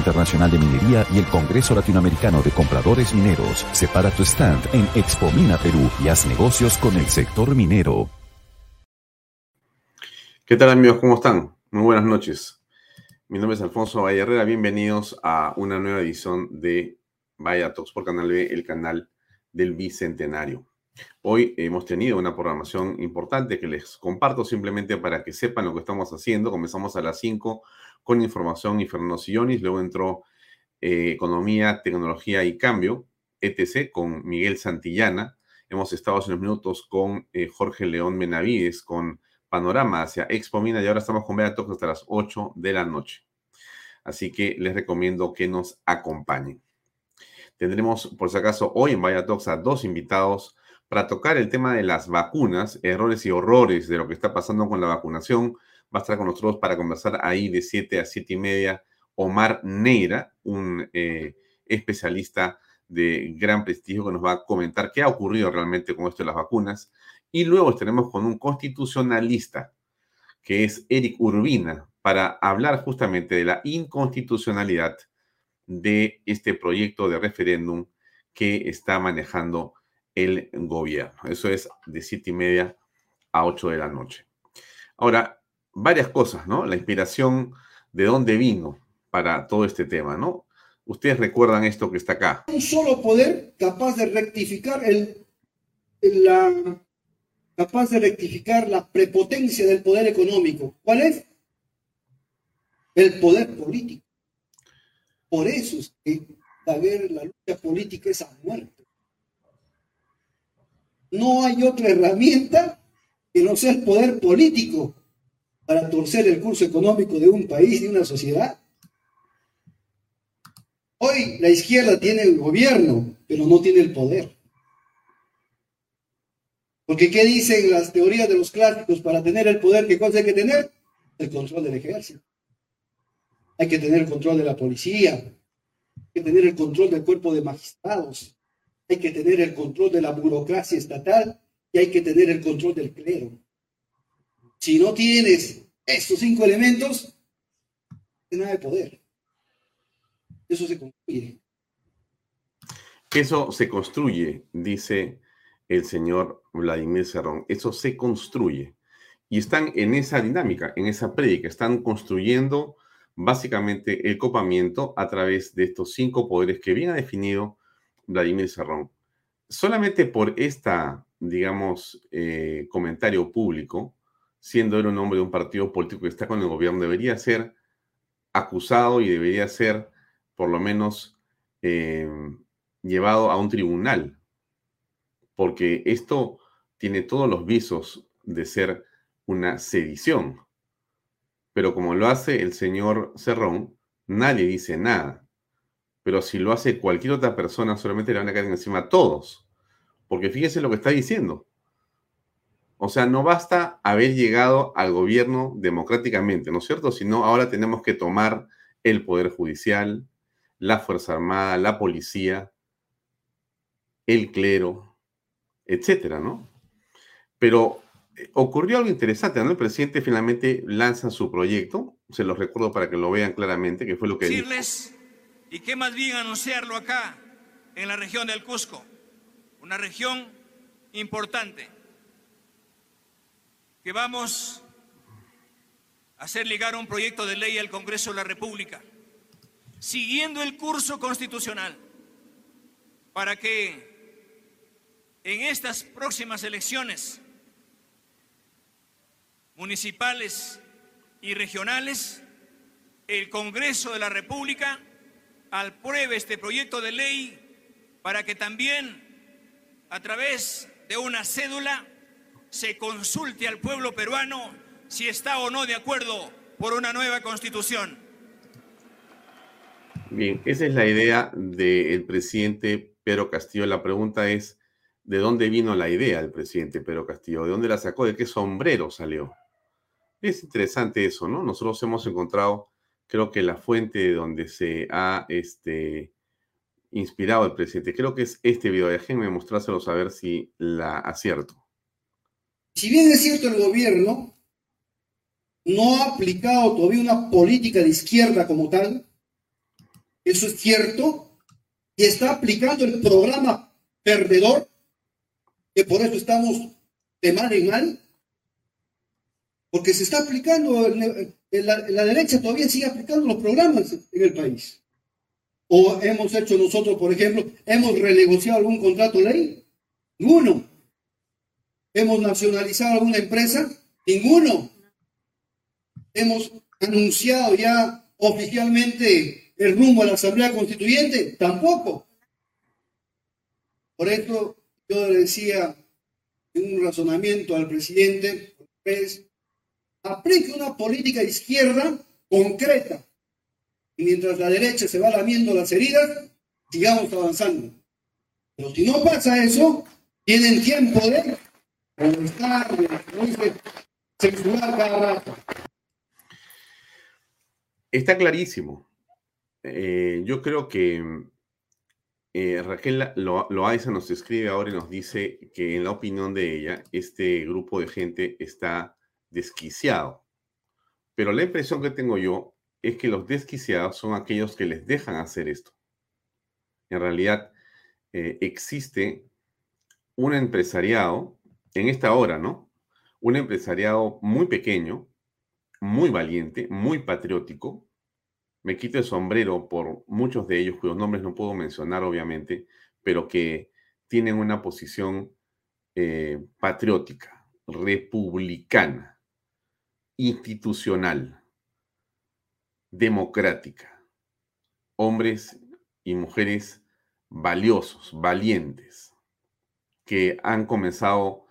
Internacional de Minería y el Congreso Latinoamericano de Compradores Mineros. Separa tu stand en Expo Mina Perú y haz negocios con el sector minero. ¿Qué tal amigos? ¿Cómo están? Muy buenas noches. Mi nombre es Alfonso Valle. Bienvenidos a una nueva edición de Vaya Talks por Canal B, el canal del Bicentenario. Hoy hemos tenido una programación importante que les comparto simplemente para que sepan lo que estamos haciendo. Comenzamos a las 5 con información y Fernando Sillonis. Luego entró eh, Economía, Tecnología y Cambio, ETC, con Miguel Santillana. Hemos estado hace unos minutos con eh, Jorge León Benavides, con Panorama hacia Expo Mina y ahora estamos con Bea hasta las 8 de la noche. Así que les recomiendo que nos acompañen. Tendremos, por si acaso, hoy en Vaya Talks a dos invitados para tocar el tema de las vacunas, errores y horrores de lo que está pasando con la vacunación va a estar con nosotros para conversar ahí de 7 a 7 y media Omar Neira, un eh, especialista de gran prestigio que nos va a comentar qué ha ocurrido realmente con esto de las vacunas. Y luego estaremos con un constitucionalista, que es Eric Urbina, para hablar justamente de la inconstitucionalidad de este proyecto de referéndum que está manejando el gobierno. Eso es de siete y media a 8 de la noche. Ahora, varias cosas, ¿no? La inspiración de dónde vino para todo este tema, ¿no? Ustedes recuerdan esto que está acá. Un solo poder capaz de rectificar el, la, capaz de rectificar la prepotencia del poder económico. ¿Cuál es? El poder político. Por eso es que la lucha política es a muerte. No hay otra herramienta que no sea el poder político para torcer el curso económico de un país, de una sociedad. Hoy la izquierda tiene el gobierno, pero no tiene el poder. Porque ¿qué dicen las teorías de los clásicos para tener el poder? ¿Qué cosa hay que tener? El control del ejército. Hay que tener el control de la policía. Hay que tener el control del cuerpo de magistrados. Hay que tener el control de la burocracia estatal y hay que tener el control del clero. Si no tienes estos cinco elementos, no nada de poder. Eso se construye. Eso se construye, dice el señor Vladimir Cerrón. Eso se construye. Y están en esa dinámica, en esa prédica. Están construyendo básicamente el copamiento a través de estos cinco poderes que bien ha definido Vladimir Cerrón. Solamente por esta, digamos, eh, comentario público, siendo él un hombre de un partido político que está con el gobierno, debería ser acusado y debería ser, por lo menos, eh, llevado a un tribunal, porque esto tiene todos los visos de ser una sedición. Pero como lo hace el señor Cerrón, nadie dice nada. Pero si lo hace cualquier otra persona, solamente le van a caer encima a todos. Porque fíjese lo que está diciendo. O sea, no basta haber llegado al gobierno democráticamente, ¿no es cierto? Sino ahora tenemos que tomar el Poder Judicial, la Fuerza Armada, la policía, el clero, etcétera, ¿no? Pero eh, ocurrió algo interesante, ¿no? El presidente finalmente lanza su proyecto, se los recuerdo para que lo vean claramente, que fue lo que decirles y qué más bien anunciarlo acá en la región del Cusco, una región importante que vamos a hacer llegar un proyecto de ley al Congreso de la República, siguiendo el curso constitucional, para que en estas próximas elecciones municipales y regionales, el Congreso de la República apruebe este proyecto de ley para que también a través de una cédula se consulte al pueblo peruano si está o no de acuerdo por una nueva constitución. Bien, esa es la idea del presidente Pedro Castillo. La pregunta es, ¿de dónde vino la idea del presidente Pedro Castillo? ¿De dónde la sacó? ¿De qué sombrero salió? Es interesante eso, ¿no? Nosotros hemos encontrado, creo que la fuente de donde se ha este, inspirado el presidente, creo que es este video. Déjenme mostrárselo a ver si la acierto. Si bien es cierto, el gobierno no ha aplicado todavía una política de izquierda como tal, eso es cierto, y está aplicando el programa perdedor, que por eso estamos de mal en mal, porque se está aplicando, la, la derecha todavía sigue aplicando los programas en el país. O hemos hecho nosotros, por ejemplo, hemos renegociado algún contrato ley, ninguno. ¿Hemos nacionalizado alguna empresa? Ninguno. ¿Hemos anunciado ya oficialmente el rumbo a la Asamblea Constituyente? Tampoco. Por eso yo le decía en un razonamiento al presidente, pues, aplique una política izquierda concreta. Y mientras la derecha se va lamiendo las heridas, sigamos avanzando. Pero si no pasa eso, tienen tiempo de Está clarísimo. Eh, yo creo que eh, Raquel Loaiza nos escribe ahora y nos dice que en la opinión de ella, este grupo de gente está desquiciado. Pero la impresión que tengo yo es que los desquiciados son aquellos que les dejan hacer esto. En realidad, eh, existe un empresariado en esta hora, ¿no? Un empresariado muy pequeño, muy valiente, muy patriótico. Me quito el sombrero por muchos de ellos, cuyos nombres no puedo mencionar, obviamente, pero que tienen una posición eh, patriótica, republicana, institucional, democrática. Hombres y mujeres valiosos, valientes, que han comenzado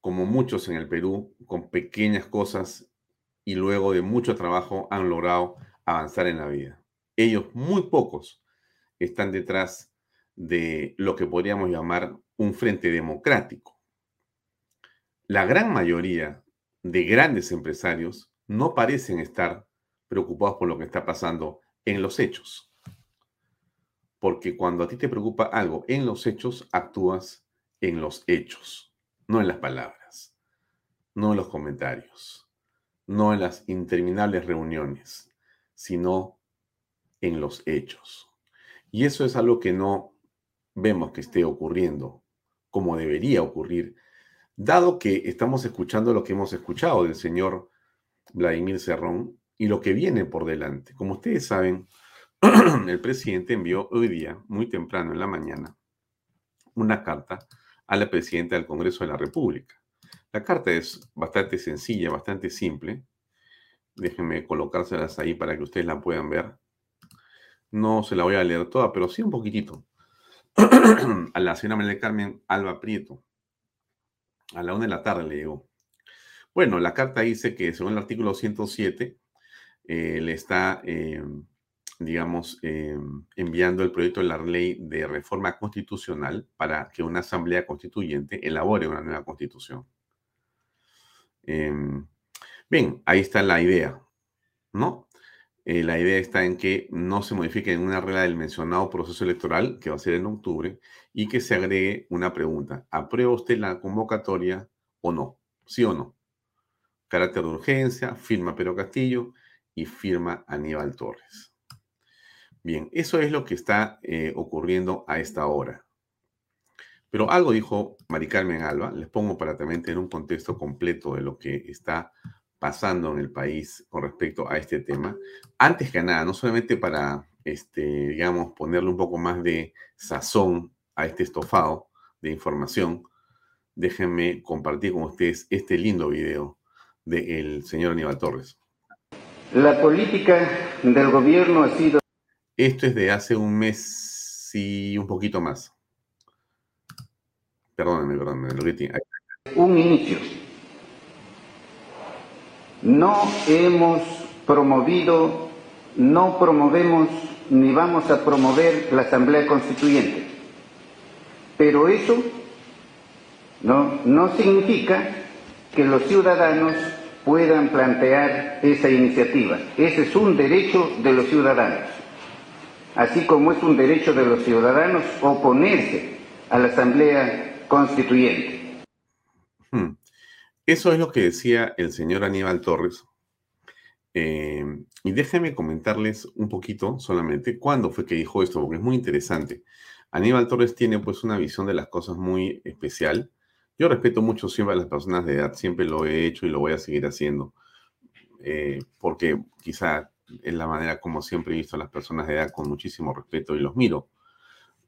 como muchos en el Perú, con pequeñas cosas y luego de mucho trabajo han logrado avanzar en la vida. Ellos, muy pocos, están detrás de lo que podríamos llamar un frente democrático. La gran mayoría de grandes empresarios no parecen estar preocupados por lo que está pasando en los hechos. Porque cuando a ti te preocupa algo en los hechos, actúas en los hechos no en las palabras, no en los comentarios, no en las interminables reuniones, sino en los hechos. Y eso es algo que no vemos que esté ocurriendo como debería ocurrir, dado que estamos escuchando lo que hemos escuchado del señor Vladimir Cerrón y lo que viene por delante. Como ustedes saben, el presidente envió hoy día, muy temprano en la mañana, una carta a la presidenta del Congreso de la República, La carta es bastante sencilla, bastante simple. Déjenme colocárselas ahí para que ustedes la puedan ver. No se la voy a leer toda, pero sí un poquitito. a la señora María Carmen Alba Prieto. A la una de la tarde le llegó. Bueno, la carta dice que según el artículo 107, eh, le está, eh, digamos, eh, enviando el proyecto de la ley de reforma constitucional para que una asamblea constituyente elabore una nueva constitución. bien, ahí está la idea, ¿no? la idea está en que no se modifique ninguna regla del mencionado proceso electoral, que va a ser en octubre, y que se agregue una pregunta. ¿Aprueba usted la convocatoria o no? ¿Sí o no? Carácter de urgencia, firma Pedro Castillo y firma Aníbal Torres. Bien, eso es lo que está eh, ocurriendo a esta hora. Pero algo dijo Mari Carmen Alba, les pongo para también tener un contexto completo de lo que está pasando en el país con respecto a este tema. Antes que nada, no solamente para, este, digamos, ponerle un poco más de sazón a este estofado de información, déjenme compartir con ustedes este lindo video del señor Aníbal Torres. La política del gobierno ha sido... Esto es de hace un mes y un poquito más. Perdónenme, perdónenme, lo que Un inicio. No hemos promovido, no promovemos ni vamos a promover la Asamblea Constituyente. Pero eso no, no significa que los ciudadanos puedan plantear esa iniciativa. Ese es un derecho de los ciudadanos, así como es un derecho de los ciudadanos oponerse a la Asamblea Constituyente. Hmm. Eso es lo que decía el señor Aníbal Torres. Eh, y déjenme comentarles un poquito solamente cuándo fue que dijo esto, porque es muy interesante. Aníbal Torres tiene pues una visión de las cosas muy especial yo respeto mucho siempre a las personas de edad, siempre lo he hecho y lo voy a seguir haciendo, eh, porque quizá es la manera como siempre he visto a las personas de edad con muchísimo respeto y los miro.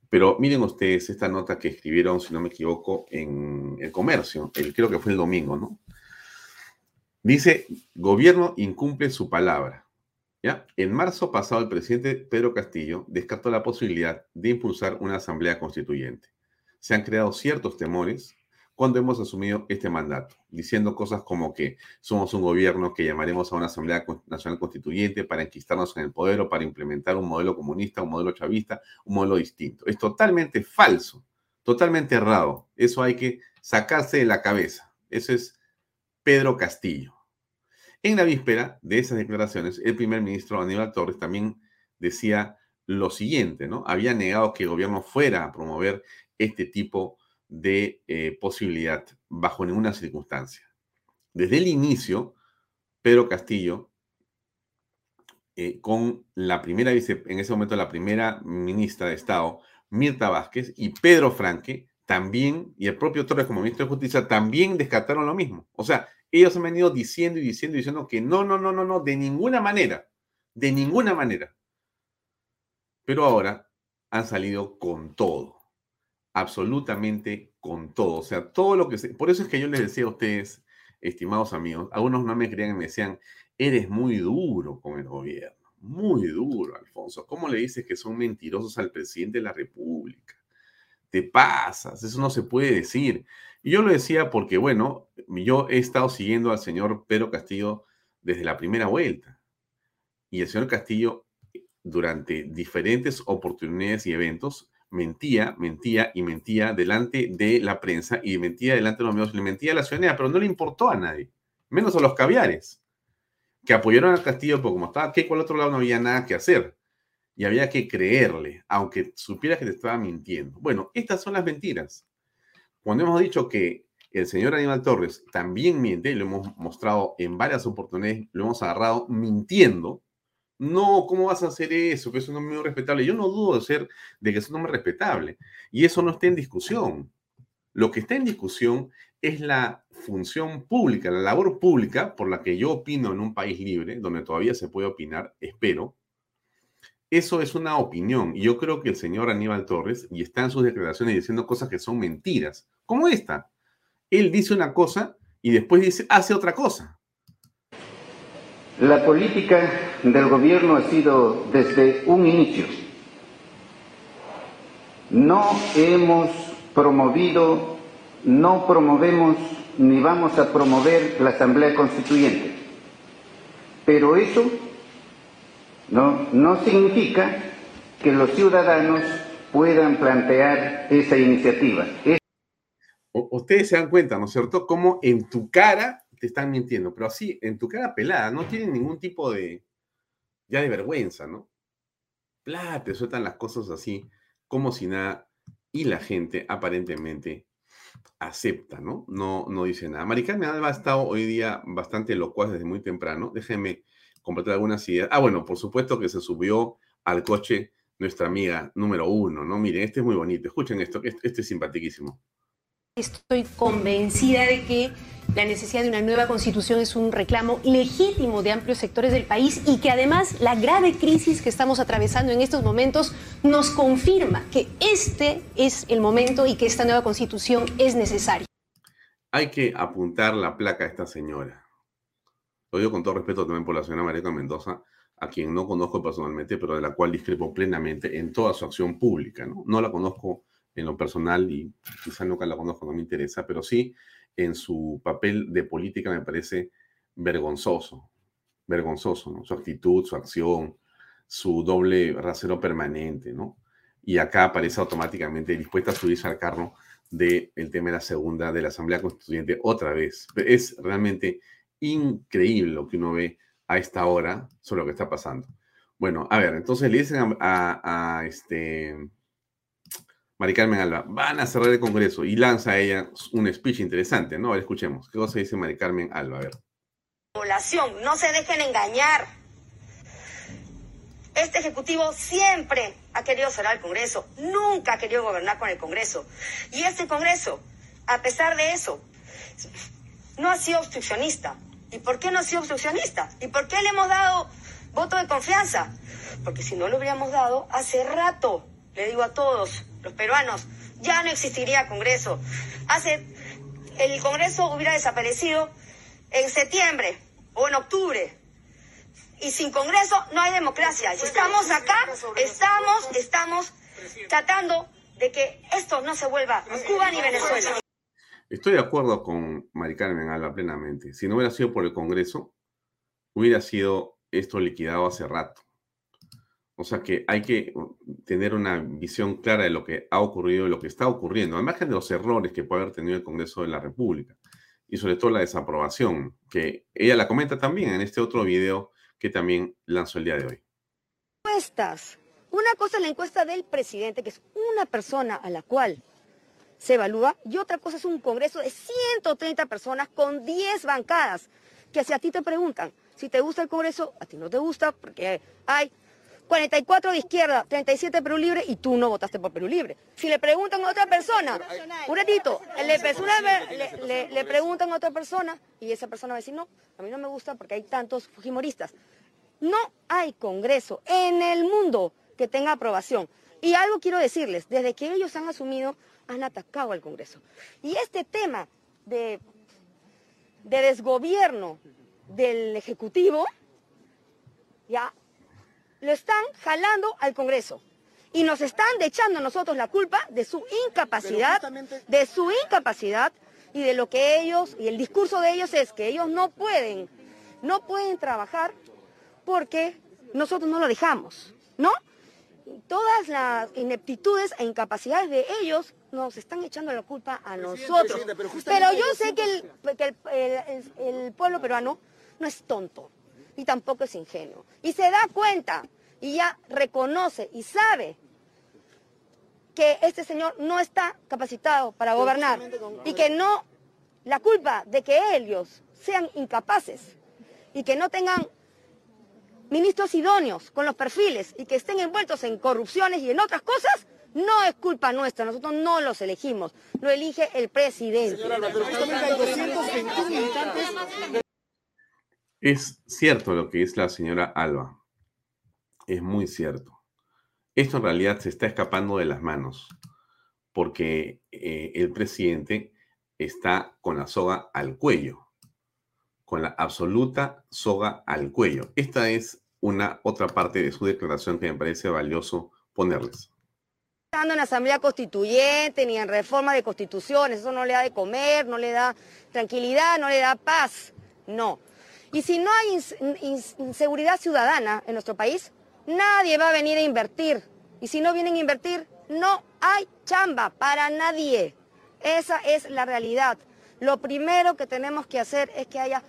Pero miren ustedes esta nota que escribieron, si no me equivoco, en el comercio, el, creo que fue el domingo, ¿no? Dice, gobierno incumple su palabra. ¿Ya? En marzo pasado, el presidente Pedro Castillo descartó la posibilidad de impulsar una asamblea constituyente. Se han creado ciertos temores cuando hemos asumido este mandato, diciendo cosas como que somos un gobierno que llamaremos a una Asamblea Nacional Constituyente para enquistarnos en el poder o para implementar un modelo comunista, un modelo chavista, un modelo distinto. Es totalmente falso, totalmente errado. Eso hay que sacarse de la cabeza. Eso es Pedro Castillo. En la víspera de esas declaraciones, el primer ministro Aníbal Torres también decía lo siguiente, ¿no? Había negado que el gobierno fuera a promover este tipo de eh, posibilidad bajo ninguna circunstancia. Desde el inicio, Pedro Castillo, eh, con la primera vice, en ese momento la primera ministra de Estado, Mirta Vázquez, y Pedro Franque, también, y el propio Torres como ministro de Justicia, también descartaron lo mismo. O sea, ellos han venido diciendo y diciendo y diciendo que no, no, no, no, no, de ninguna manera, de ninguna manera. Pero ahora han salido con todo absolutamente con todo. O sea, todo lo que se... Por eso es que yo les decía a ustedes, estimados amigos, algunos no me creían y me decían, eres muy duro con el gobierno. Muy duro, Alfonso. ¿Cómo le dices que son mentirosos al presidente de la República? Te pasas, eso no se puede decir. Y yo lo decía porque, bueno, yo he estado siguiendo al señor Pedro Castillo desde la primera vuelta. Y el señor Castillo, durante diferentes oportunidades y eventos, mentía, mentía y mentía delante de la prensa y mentía delante de los medios, le mentía a la ciudadanía, pero no le importó a nadie, menos a los caviares, que apoyaron al Castillo, porque como estaba que el otro lado no había nada que hacer y había que creerle, aunque supiera que te estaba mintiendo. Bueno, estas son las mentiras. Cuando hemos dicho que el señor Aníbal Torres también miente, lo hemos mostrado en varias oportunidades, lo hemos agarrado mintiendo, no, ¿cómo vas a hacer eso? Que es un nombre muy respetable. Yo no dudo de ser de que es un nombre respetable. Y eso no está en discusión. Lo que está en discusión es la función pública, la labor pública por la que yo opino en un país libre, donde todavía se puede opinar, espero. Eso es una opinión. Y yo creo que el señor Aníbal Torres, y está en sus declaraciones diciendo cosas que son mentiras, como esta. Él dice una cosa y después dice, hace otra cosa. La política del gobierno ha sido desde un inicio. No hemos promovido, no promovemos ni vamos a promover la Asamblea Constituyente. Pero eso no, no significa que los ciudadanos puedan plantear esa iniciativa. ustedes se dan cuenta, ¿no es cierto?, cómo en tu cara te están mintiendo, pero así, en tu cara pelada, no tienen ningún tipo de, ya de vergüenza, ¿no? Plá, te sueltan las cosas así, como si nada, y la gente aparentemente acepta, ¿no? No, no dice nada. Maricarmen Alba ha estado hoy día bastante locuaz desde muy temprano. Déjenme completar algunas ideas. Ah, bueno, por supuesto que se subió al coche nuestra amiga número uno, ¿no? Miren, este es muy bonito. Escuchen esto, este, este es simpaticísimo. Estoy convencida de que la necesidad de una nueva constitución es un reclamo legítimo de amplios sectores del país y que además la grave crisis que estamos atravesando en estos momentos nos confirma que este es el momento y que esta nueva constitución es necesaria. Hay que apuntar la placa a esta señora. Lo digo con todo respeto también por la señora María Mendoza, a quien no conozco personalmente, pero de la cual discrepo plenamente en toda su acción pública. No, no la conozco en lo personal y quizás nunca la conozco, no me interesa, pero sí en su papel de política me parece vergonzoso, vergonzoso, ¿no? Su actitud, su acción, su doble rasero permanente, ¿no? Y acá aparece automáticamente dispuesta a subirse al carro del tema de la segunda de la Asamblea Constituyente otra vez. Es realmente increíble lo que uno ve a esta hora sobre lo que está pasando. Bueno, a ver, entonces le dicen a este Mari Carmen Alba, van a cerrar el Congreso y lanza ella un speech interesante, ¿no? A escuchemos. ¿Qué cosa dice Mari Carmen Alba? A ver. Población, no se dejen engañar. Este Ejecutivo siempre ha querido cerrar el Congreso, nunca ha querido gobernar con el Congreso. Y este Congreso, a pesar de eso, no ha sido obstruccionista. ¿Y por qué no ha sido obstruccionista? ¿Y por qué le hemos dado voto de confianza? Porque si no lo hubiéramos dado hace rato, le digo a todos, los peruanos, ya no existiría Congreso. Hace, el Congreso hubiera desaparecido en septiembre o en octubre. Y sin Congreso no hay democracia. Si estamos acá, estamos, estamos tratando de que esto no se vuelva Cuba ni Venezuela. Estoy de acuerdo con Mari Carmen Alba plenamente. Si no hubiera sido por el Congreso, hubiera sido esto liquidado hace rato. O sea que hay que tener una visión clara de lo que ha ocurrido y lo que está ocurriendo, al margen de los errores que puede haber tenido el Congreso de la República y sobre todo la desaprobación, que ella la comenta también en este otro video que también lanzó el día de hoy. Encuestas. Una cosa es la encuesta del presidente, que es una persona a la cual se evalúa, y otra cosa es un Congreso de 130 personas con 10 bancadas, que si a ti te preguntan si te gusta el Congreso, a ti no te gusta, porque hay 44 de izquierda, 37 Perú Libre y tú no votaste por Perú Libre. Si le preguntan a otra persona, un ratito, le, preguntan a otra persona y esa persona va a decir, no, a mí no me gusta porque hay tantos fujimoristas. No hay Congreso en el mundo que tenga aprobación. Y algo quiero decirles, desde que ellos han asumido, han atacado al Congreso. Y este tema de, de desgobierno del Ejecutivo, ya lo están jalando al Congreso. Y nos están echando a nosotros la culpa de su incapacidad, de su incapacidad y de lo que ellos, y el discurso de ellos es que ellos no pueden, no pueden trabajar porque nosotros no lo dejamos, ¿no? Todas las ineptitudes e incapacidades de ellos nos están echando la culpa a nosotros. Pero, yo sé que, el pueblo peruano no es tonto y tampoco es ingenuo. Y se da cuenta y ya reconoce y sabe que este señor no está capacitado para gobernar y que no, la culpa de que ellos sean incapaces y que no tengan ministros idóneos con los perfiles y que estén envueltos en corrupciones y en otras cosas, no es culpa nuestra, nosotros no los elegimos, lo elige el presidente. Es cierto lo que dice la señora Alba. Es muy cierto. Esto en realidad se está escapando de las manos porque eh, el presidente está con la soga al cuello, con la absoluta soga al cuello. Esta es una otra parte de su declaración que me parece valioso ponerles. en asamblea constituyente ni en reforma de constituciones, eso no le da de comer, no le da tranquilidad, no le da paz, no. Y si no hay inseguridad ciudadana en nuestro país, nadie va a venir a invertir. Y si no vienen a invertir, no hay chamba para nadie. Esa es la realidad. Lo primero que tenemos que hacer es que haya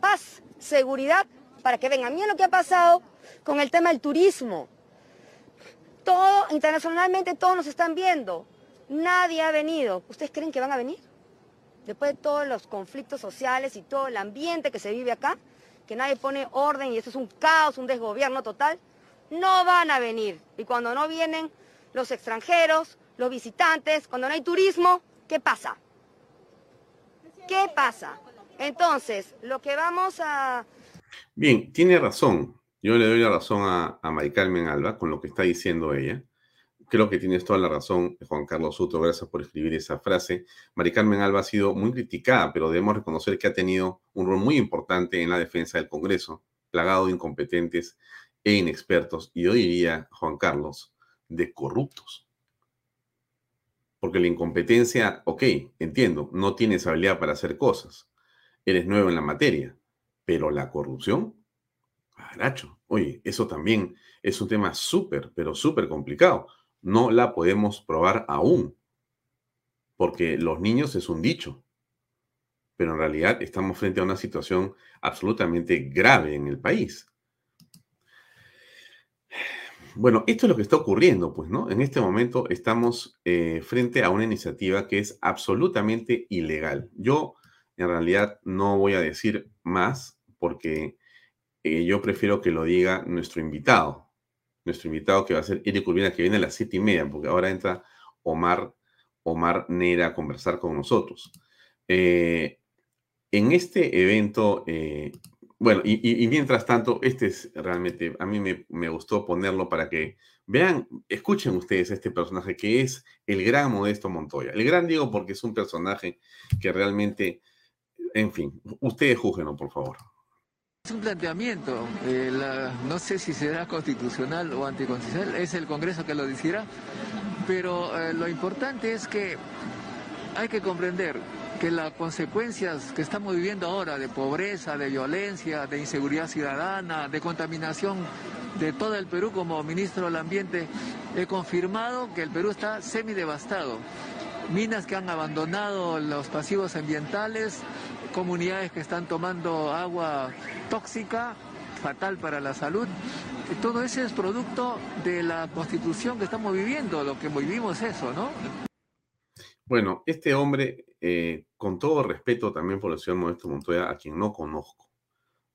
paz, seguridad, para que vengan. Miren lo que ha pasado con el tema del turismo. Todo, internacionalmente todos nos están viendo. Nadie ha venido. ¿Ustedes creen que van a venir? Después de todos los conflictos sociales y todo el ambiente que se vive acá, que nadie pone orden y eso es un caos, un desgobierno total, no van a venir. Y cuando no vienen los extranjeros, los visitantes, cuando no hay turismo, ¿qué pasa? ¿Qué pasa? Entonces, lo que vamos a... Bien, tiene razón. Yo le doy la razón a, a Mari Carmen Alba con lo que está diciendo ella. Creo que tienes toda la razón, Juan Carlos Soto. Gracias por escribir esa frase. Mari Carmen Alba ha sido muy criticada, pero debemos reconocer que ha tenido un rol muy importante en la defensa del Congreso, plagado de incompetentes e inexpertos. Y yo diría, Juan Carlos, de corruptos. Porque la incompetencia, ok, entiendo, no tienes habilidad para hacer cosas. Eres nuevo en la materia. Pero la corrupción, caracho, oye, eso también es un tema súper, pero súper complicado no la podemos probar aún, porque los niños es un dicho, pero en realidad estamos frente a una situación absolutamente grave en el país. Bueno, esto es lo que está ocurriendo, pues, ¿no? En este momento estamos eh, frente a una iniciativa que es absolutamente ilegal. Yo, en realidad, no voy a decir más porque eh, yo prefiero que lo diga nuestro invitado, nuestro invitado que va a ser Eric Urbina, que viene a las siete y media, porque ahora entra Omar, Omar Neira a conversar con nosotros. Eh, en este evento, eh, bueno, y, mientras tanto, este es realmente, a mí me, gustó ponerlo para que vean, escuchen ustedes este personaje que es el gran Modesto Montoya. El gran digo porque es un personaje que realmente, en fin, ustedes juzguenlo, por favor. Es un planteamiento, eh, no sé si será constitucional o anticonstitucional, es el Congreso que lo decidirá, pero eh, lo importante es que hay que comprender que las consecuencias que estamos viviendo ahora de pobreza, de violencia, de inseguridad ciudadana, de contaminación de todo el Perú como ministro del Ambiente, he confirmado que el Perú está semidevastado. Minas que han abandonado los pasivos ambientales, comunidades que están tomando agua tóxica, fatal para la salud. Todo eso es producto de la constitución que estamos viviendo, lo que vivimos eso, ¿no? Bueno, este hombre, eh, con todo respeto también por el señor Modesto Montoya, a quien no conozco,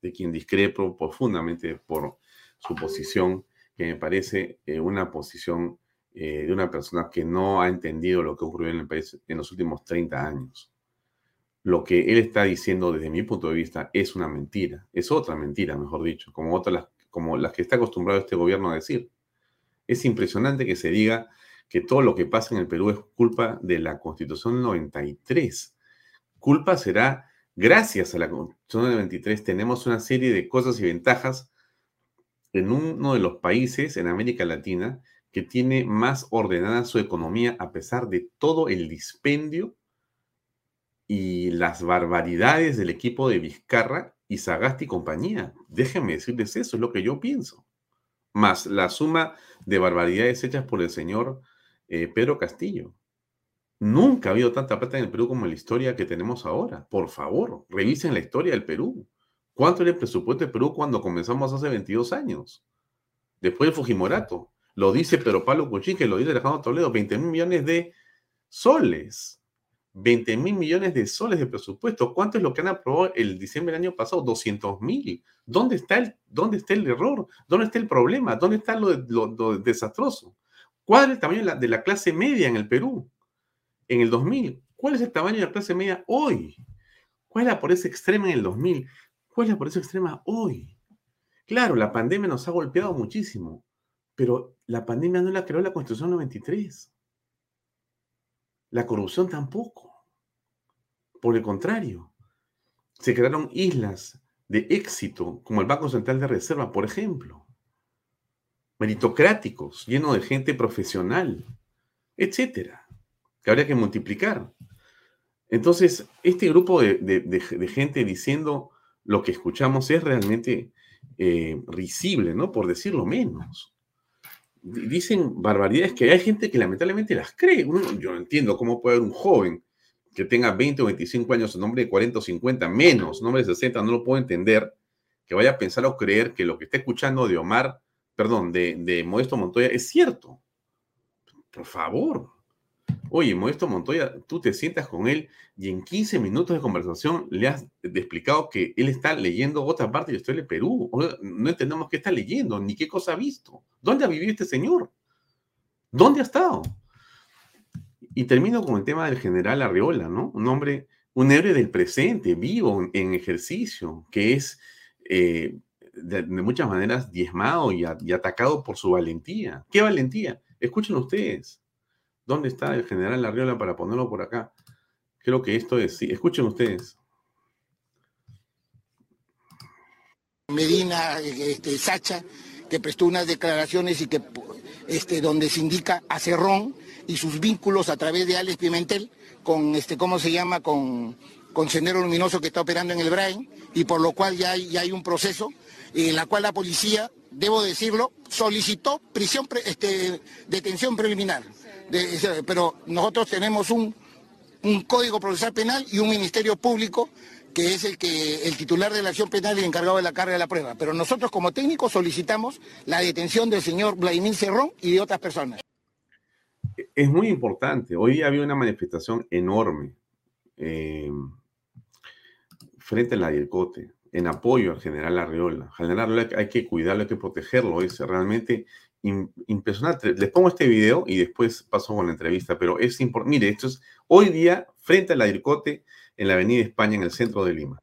de quien discrepo profundamente por su posición, que me parece eh, una posición eh, de una persona que no ha entendido lo que ocurrió en el país en los últimos 30 años lo que él está diciendo desde mi punto de vista es una mentira, es otra mentira, mejor dicho, como otras como las que está acostumbrado este gobierno a decir. Es impresionante que se diga que todo lo que pasa en el Perú es culpa de la Constitución 93. Culpa será, gracias a la Constitución 93, tenemos una serie de cosas y ventajas en uno de los países en América Latina que tiene más ordenada su economía a pesar de todo el dispendio y las barbaridades del equipo de Vizcarra y Sagasti y compañía. Déjenme decirles eso, es lo que yo pienso. Más la suma de barbaridades hechas por el señor eh, Pedro Castillo. Nunca ha habido tanta plata en el Perú como en la historia que tenemos ahora. Por favor, revisen la historia del Perú. ¿Cuánto era el presupuesto del Perú cuando comenzamos hace 22 años? Después del Fujimorato. Lo dice Pedro Pablo Cuchín, que lo dice Alejandro Toledo, 20 mil millones de soles. 20 mil millones de soles de presupuesto. ¿Cuánto es lo que han aprobado el diciembre del año pasado? 200 mil. ¿Dónde está el, dónde está el error? ¿Dónde está el problema? ¿Dónde está lo, desastroso? ¿Cuál es el tamaño de la, clase media en el Perú en el 2000? ¿Cuál es el tamaño de la clase media hoy? ¿Cuál es la pobreza extrema en el 2000? ¿Cuál es la pobreza extrema hoy? Claro, la pandemia nos ha golpeado muchísimo, pero la pandemia no la creó la Constitución 93. La corrupción tampoco. por el contrario, se crearon islas de éxito, como el Banco Central de Reserva, por ejemplo, meritocráticos, llenos de gente profesional, etcétera, que habría que multiplicar. Entonces, este grupo de, gente diciendo lo que escuchamos es realmente eh, risible, ¿no? Por decirlo menos. Dicen barbaridades que hay gente que lamentablemente las cree. yo no entiendo cómo puede haber un joven que tenga 20 o 25 años, un hombre de 40 o 50, menos, un hombre de 60, no lo puedo entender, que vaya a pensar o creer que lo que está escuchando de Omar, perdón, de, de Modesto Montoya es cierto. Por favor. Oye, Modesto Montoya, tú te sientas con él y en 15 minutos de conversación le has explicado que él está leyendo otra parte de la historia de Perú. No entendemos qué está leyendo, ni qué cosa ha visto. ¿Dónde ha vivido este señor? ¿Dónde ha estado? Y termino con el tema del general Arriola, ¿no? Un hombre, un héroe del presente, vivo, en ejercicio, que es eh, de, muchas maneras diezmado y, atacado por su valentía. ¿Qué valentía? Escuchen ustedes. ¿Dónde está el general Arriola para ponerlo por acá? Creo que esto es, sí, escuchen ustedes. Medina este, Sacha, que prestó unas declaraciones y que este, donde se indica a Cerrón y sus vínculos a través de Alex Pimentel con, este, ¿cómo se llama?, con, con Sendero Luminoso que está operando en el Brain y por lo cual ya hay, hay un proceso en la cual la policía, debo decirlo, solicitó prisión, este, detención preliminar. Pero nosotros tenemos un, un código procesal penal y un ministerio público que es el que el titular de la acción penal y encargado de la carga de la prueba. Pero nosotros como técnicos solicitamos la detención del señor Vladimir Cerrón y de otras personas es muy importante. Hoy había una manifestación enorme eh, frente a la DIRCOTE en apoyo al general Arriola. General Arriola hay que cuidarlo, hay que protegerlo. Es realmente impresionante. Les pongo este video y después paso con la entrevista, pero es importante. Mire, esto es hoy día frente a la DIRCOTE en la Avenida España, en el centro de Lima.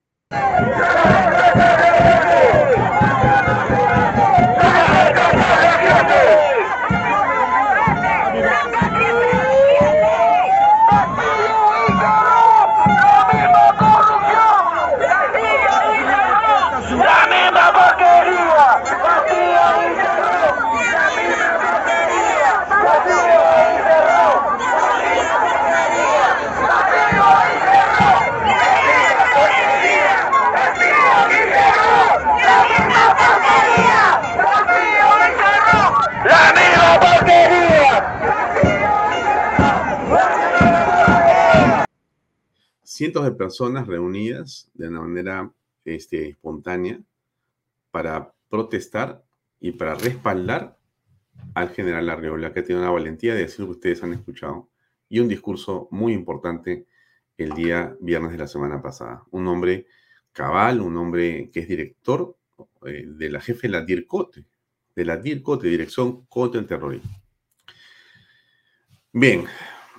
Cientos de personas reunidas de una manera este, espontánea para protestar y para respaldar al general Arreola, que tiene una valentía de decir lo que ustedes han escuchado, y un discurso muy importante el día viernes de la semana pasada. Un hombre cabal, un hombre que es director eh, de la jefe de la DIRCOTE, de la DIRCOTE, Dirección contra el Terrorismo. Bien,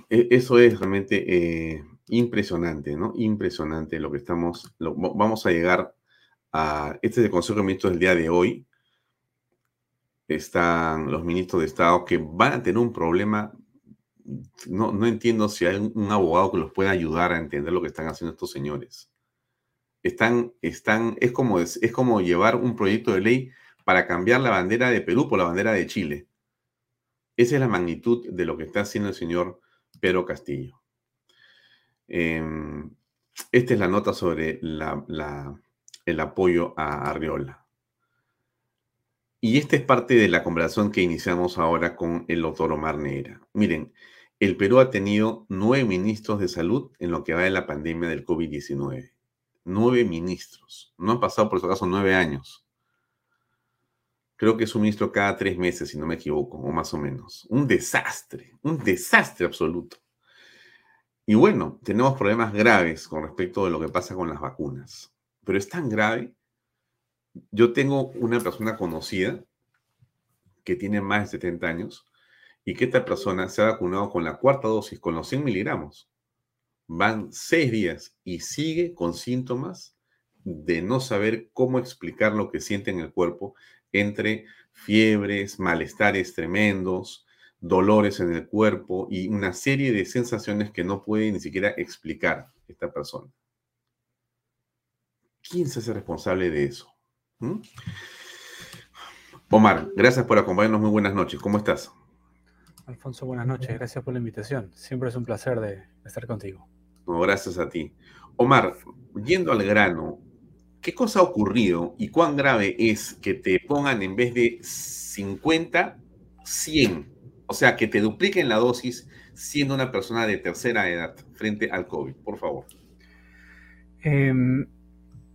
e, eso es realmente eh, Impresionante, ¿no? Impresionante lo que estamos, vamos a llegar a, este es el Consejo de Ministros del día de hoy, están los ministros de Estado que van a tener un problema, no, no entiendo si hay un, abogado que los pueda ayudar a entender lo que están haciendo estos señores. Están, están, es como, es, es como llevar un proyecto de ley para cambiar la bandera de Perú por la bandera de Chile. Esa es la magnitud de lo que está haciendo el señor Pedro Castillo. Em, esta es la nota sobre el apoyo a Arriola. Y esta es parte de la conversación que iniciamos ahora con el doctor Omar Neira. Miren, el Perú ha tenido nueve ministros de salud en lo que va de la pandemia del COVID-19. Nueve ministros. No han pasado, por su caso, nueve años. Creo que es un ministro cada tres meses, si no me equivoco, o más o menos. Un desastre, un desastre absoluto. Y bueno, tenemos problemas graves con respecto de lo que pasa con las vacunas. Pero es tan grave. Yo tengo una persona conocida que tiene más de 70 años y que esta persona se ha vacunado con la cuarta dosis, con los 100 miligramos. Van seis días y sigue con síntomas de no saber cómo explicar lo que siente en el cuerpo entre fiebres, malestares tremendos, dolores en el cuerpo y una serie de sensaciones que no puede ni siquiera explicar. esta persona. ¿Quién se hace responsable de eso? ¿Mm? Omar, gracias por acompañarnos. Muy buenas noches. ¿Cómo estás? Alfonso, buenas noches. Gracias por la invitación. Siempre es un placer de, estar contigo. gracias a ti. Omar, yendo al grano, ¿qué cosa ha ocurrido y cuán grave es que te pongan en vez de 50, 100? O sea, que te dupliquen la dosis siendo una persona de tercera edad frente al COVID, por favor. Em,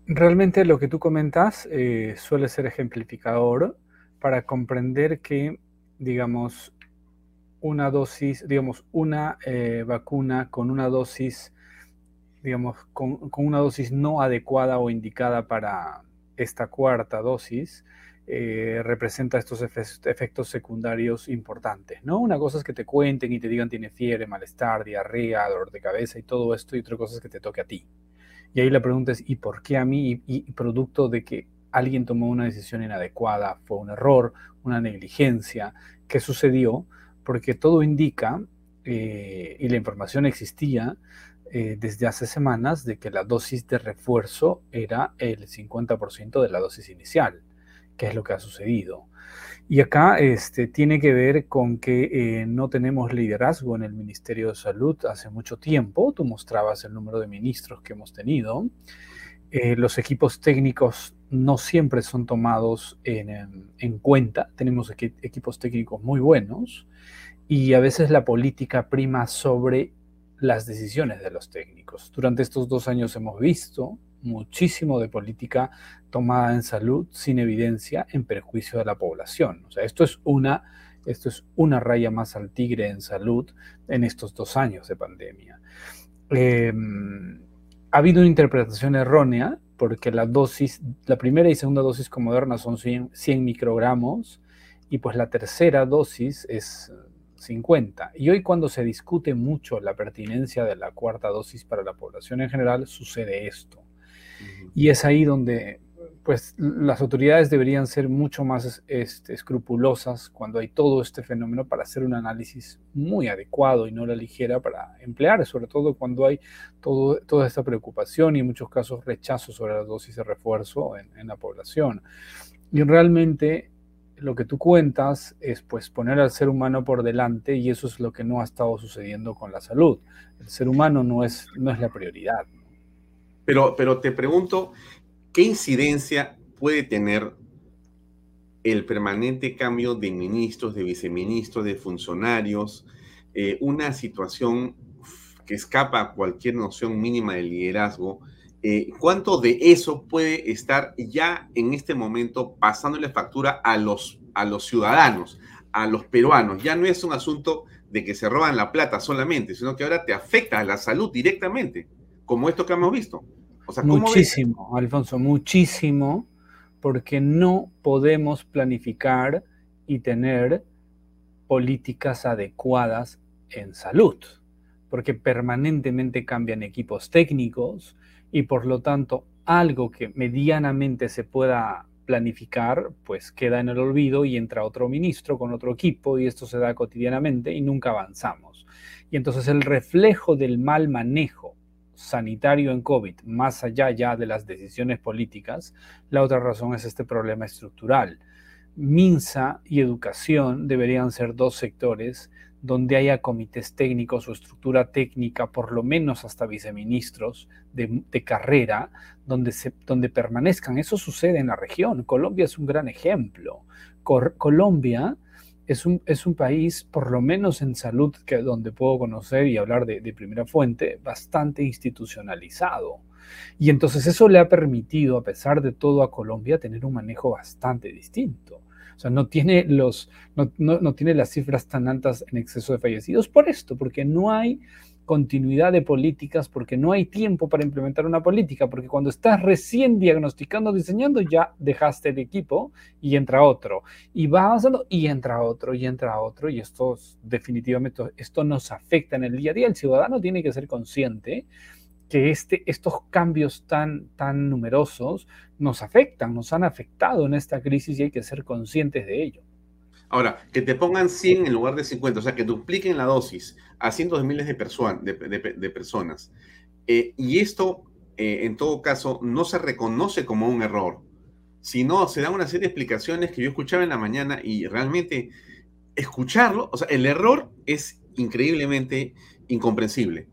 realmente lo que tú comentas eh, suele ser ejemplificador para comprender que, digamos, una dosis, digamos, una eh, vacuna con una dosis, digamos, con, una dosis no adecuada o indicada para esta cuarta dosis, eh, representa estos efectos secundarios importantes, ¿no? Una cosa es que te cuenten y te digan tiene fiebre, malestar, diarrea, dolor de cabeza y todo esto, y otra cosa es que te toque a ti. Y ahí la pregunta es, ¿y por qué a mí? y producto de que alguien tomó una decisión inadecuada, fue un error, una negligencia, ¿qué sucedió? Porque todo indica, eh, y la información existía eh, desde hace semanas, de que la dosis de refuerzo era el 50% de la dosis inicial, que es lo que ha sucedido. Y acá este, tiene que ver con que eh, no tenemos liderazgo en el Ministerio de Salud hace mucho tiempo. Tú mostrabas el número de ministros que hemos tenido. los equipos técnicos no siempre son tomados en, cuenta. Tenemos equipos técnicos muy buenos y a veces la política prima sobre las decisiones de los técnicos. Durante estos dos años hemos visto muchísimo de política tomada en salud sin evidencia en perjuicio de la población. O sea, esto es una, esto es una raya más al tigre en salud en estos dos años de pandemia. Em, ha habido una interpretación errónea porque la dosis, la primera y segunda dosis con Moderna son 100, microgramos y pues la tercera dosis es 50. Y hoy cuando se discute mucho la pertinencia de la cuarta dosis para la población en general, sucede esto. Y es ahí donde pues las autoridades deberían ser mucho más este, escrupulosas cuando hay todo este fenómeno para hacer un análisis muy adecuado y no la ligera para emplear, sobre todo cuando hay todo, toda esta preocupación y en muchos casos rechazo sobre la dosis de refuerzo en, en la población. Y realmente lo que tú cuentas es pues poner al ser humano por delante y eso es lo que no ha estado sucediendo con la salud. El ser humano no es, no es la prioridad. Pero, pero te pregunto, ¿Qué incidencia puede tener el permanente cambio de ministros, de viceministros, de funcionarios, eh, una situación que escapa a cualquier noción mínima de liderazgo? Eh, ¿Cuánto de eso puede estar ya en este momento pasándole factura a los, a los ciudadanos, a los peruanos? Ya no es un asunto de que se roban la plata solamente, sino que ahora te afecta a la salud directamente, como esto que hemos visto muchísimo, Alfonso, muchísimo, porque no podemos planificar y tener políticas adecuadas en salud, porque permanentemente cambian equipos técnicos y por lo tanto algo que medianamente se pueda planificar, pues queda en el olvido y entra otro ministro con otro equipo y esto se da cotidianamente y nunca avanzamos. Y entonces el reflejo del mal manejo sanitario en COVID, más allá ya de las decisiones políticas, la otra razón es este problema estructural. MINSA y educación deberían ser dos sectores donde haya comités técnicos o estructura técnica, por lo menos hasta viceministros de, carrera, donde, se, donde permanezcan. Eso sucede en la región. Colombia es un gran ejemplo. Colombia es un, es un país, por lo menos en salud, que donde puedo conocer y hablar de, primera fuente, bastante institucionalizado. Y entonces eso le ha permitido, a pesar de todo, a Colombia tener un manejo bastante distinto. O sea, no tiene, los, no, no tiene las cifras tan altas en exceso de fallecidos por esto, porque no hay continuidad de políticas porque no hay tiempo para implementar una política, porque cuando estás recién diagnosticando, diseñando, ya dejaste el equipo y entra otro, y va avanzando y entra otro, y entra otro, y esto definitivamente, esto nos afecta en el día a día. El ciudadano tiene que ser consciente que este, estos cambios tan, tan numerosos nos afectan, nos han afectado en esta crisis y hay que ser conscientes de ello. Ahora, que te pongan 100 en lugar de 50, o sea, que dupliquen la dosis a cientos de miles de, personas. Eh, y esto, eh, en todo caso, no se reconoce como un error, sino se dan una serie de explicaciones que yo escuchaba en la mañana y realmente escucharlo, o sea, el error es increíblemente incomprensible.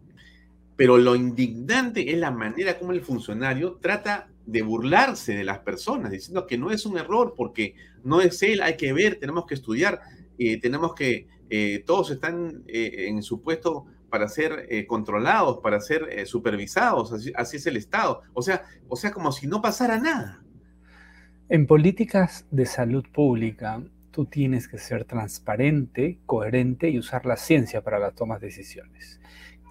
Pero lo indignante es la manera como el funcionario trata de burlarse de las personas, diciendo que no es un error porque no es él, hay que ver, tenemos que estudiar, eh, tenemos que, eh, todos están eh, en su puesto para ser controlados, para ser supervisados, así, así, es el Estado. O sea, o sea, como si no pasara nada. En políticas de salud pública, tú tienes que ser transparente, coherente y usar la ciencia para las tomas de decisiones.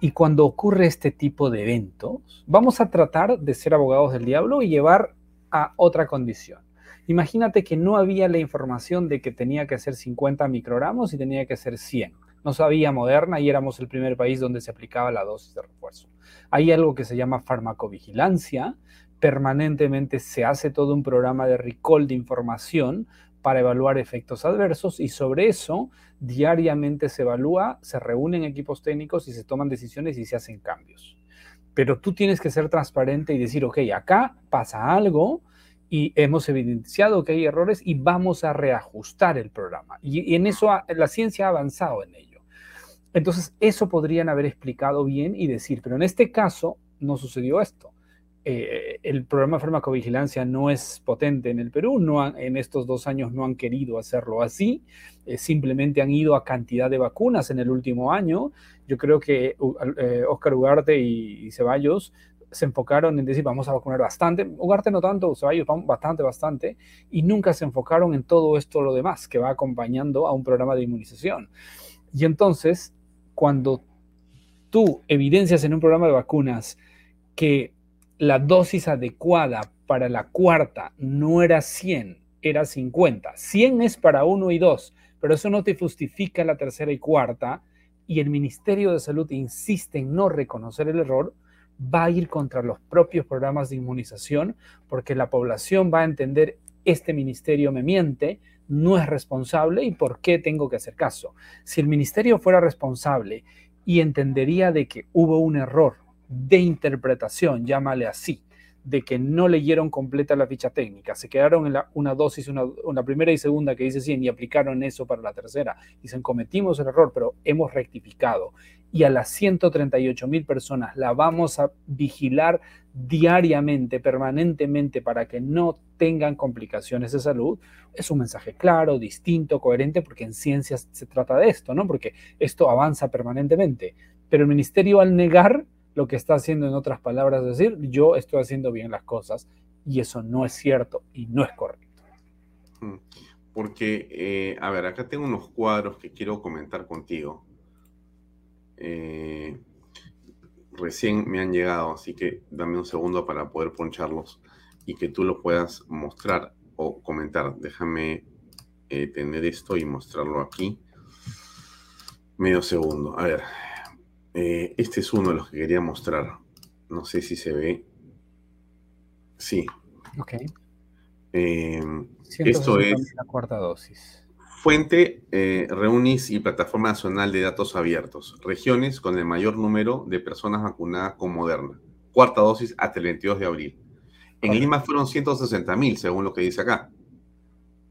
Y cuando ocurre este tipo de eventos, vamos a tratar de ser abogados del diablo y llevar a otra condición. Imagínate que no había la información de que tenía que ser 50 microgramos y tenía que ser 100. No sabía Moderna y éramos el primer país donde se aplicaba la dosis de refuerzo. Hay algo que se llama farmacovigilancia. Permanentemente se hace todo un programa de recall de información para evaluar efectos adversos y sobre eso diariamente se evalúa, se reúnen equipos técnicos y se toman decisiones y se hacen cambios. Pero tú tienes que ser transparente y decir, ok, acá pasa algo y hemos evidenciado que hay errores y vamos a reajustar el programa. Y, en eso la ciencia ha avanzado en ello. Entonces, eso podrían haber explicado bien y decir, pero en este caso no sucedió esto. Eh, el programa de farmacovigilancia no es potente en el Perú, no en estos dos años no han querido hacerlo así, eh, simplemente han ido a cantidad de vacunas en el último año. Yo creo que Oscar eh, Ugarte y, Ceballos se enfocaron en decir vamos a vacunar bastante, Ugarte no tanto, Ceballos bastante, bastante, y nunca se enfocaron en todo esto lo demás que va acompañando a un programa de inmunización. Y entonces, cuando tú evidencias en un programa de vacunas que la dosis adecuada para la cuarta no era 100, era 50. 100 es para uno y dos, pero eso no te justifica la tercera y cuarta, y el Ministerio de Salud insiste en no reconocer el error, va a ir contra los propios programas de inmunización, porque la población va a entender, este ministerio me miente, no es responsable y por qué tengo que hacer caso. Si el ministerio fuera responsable y entendería de que hubo un error de interpretación, llámale así, de que no leyeron completa la ficha técnica, se quedaron en la, una dosis, una, una, primera y segunda que dice 100 y aplicaron eso para la tercera. Dicen, cometimos el error, pero hemos rectificado. Y a las 138 mil personas la vamos a vigilar diariamente, permanentemente, para que no tengan complicaciones de salud. Es un mensaje claro, distinto, coherente, porque en ciencias se trata de esto, ¿no? Porque esto avanza permanentemente. Pero el ministerio al negar lo que está haciendo, en otras palabras, decir, yo estoy haciendo bien las cosas y eso no es cierto y no es correcto. Mm, porque, eh, a ver, acá tengo unos cuadros que quiero comentar contigo. Eh, recién me han llegado, así que dame un segundo para poder poncharlos y que tú lo puedas mostrar o comentar. Déjame eh, tener esto y mostrarlo aquí. Medio segundo. A ver, eh, este es uno de los que quería mostrar. No sé si se ve. Sí. Ok. Esto es. La cuarta dosis. Fuente, eh, Reunis y Plataforma Nacional de Datos Abiertos. Regiones con el mayor número de personas vacunadas con Moderna. Cuarta dosis hasta el 22 de abril. En Lima fueron 160 mil, según lo que dice acá.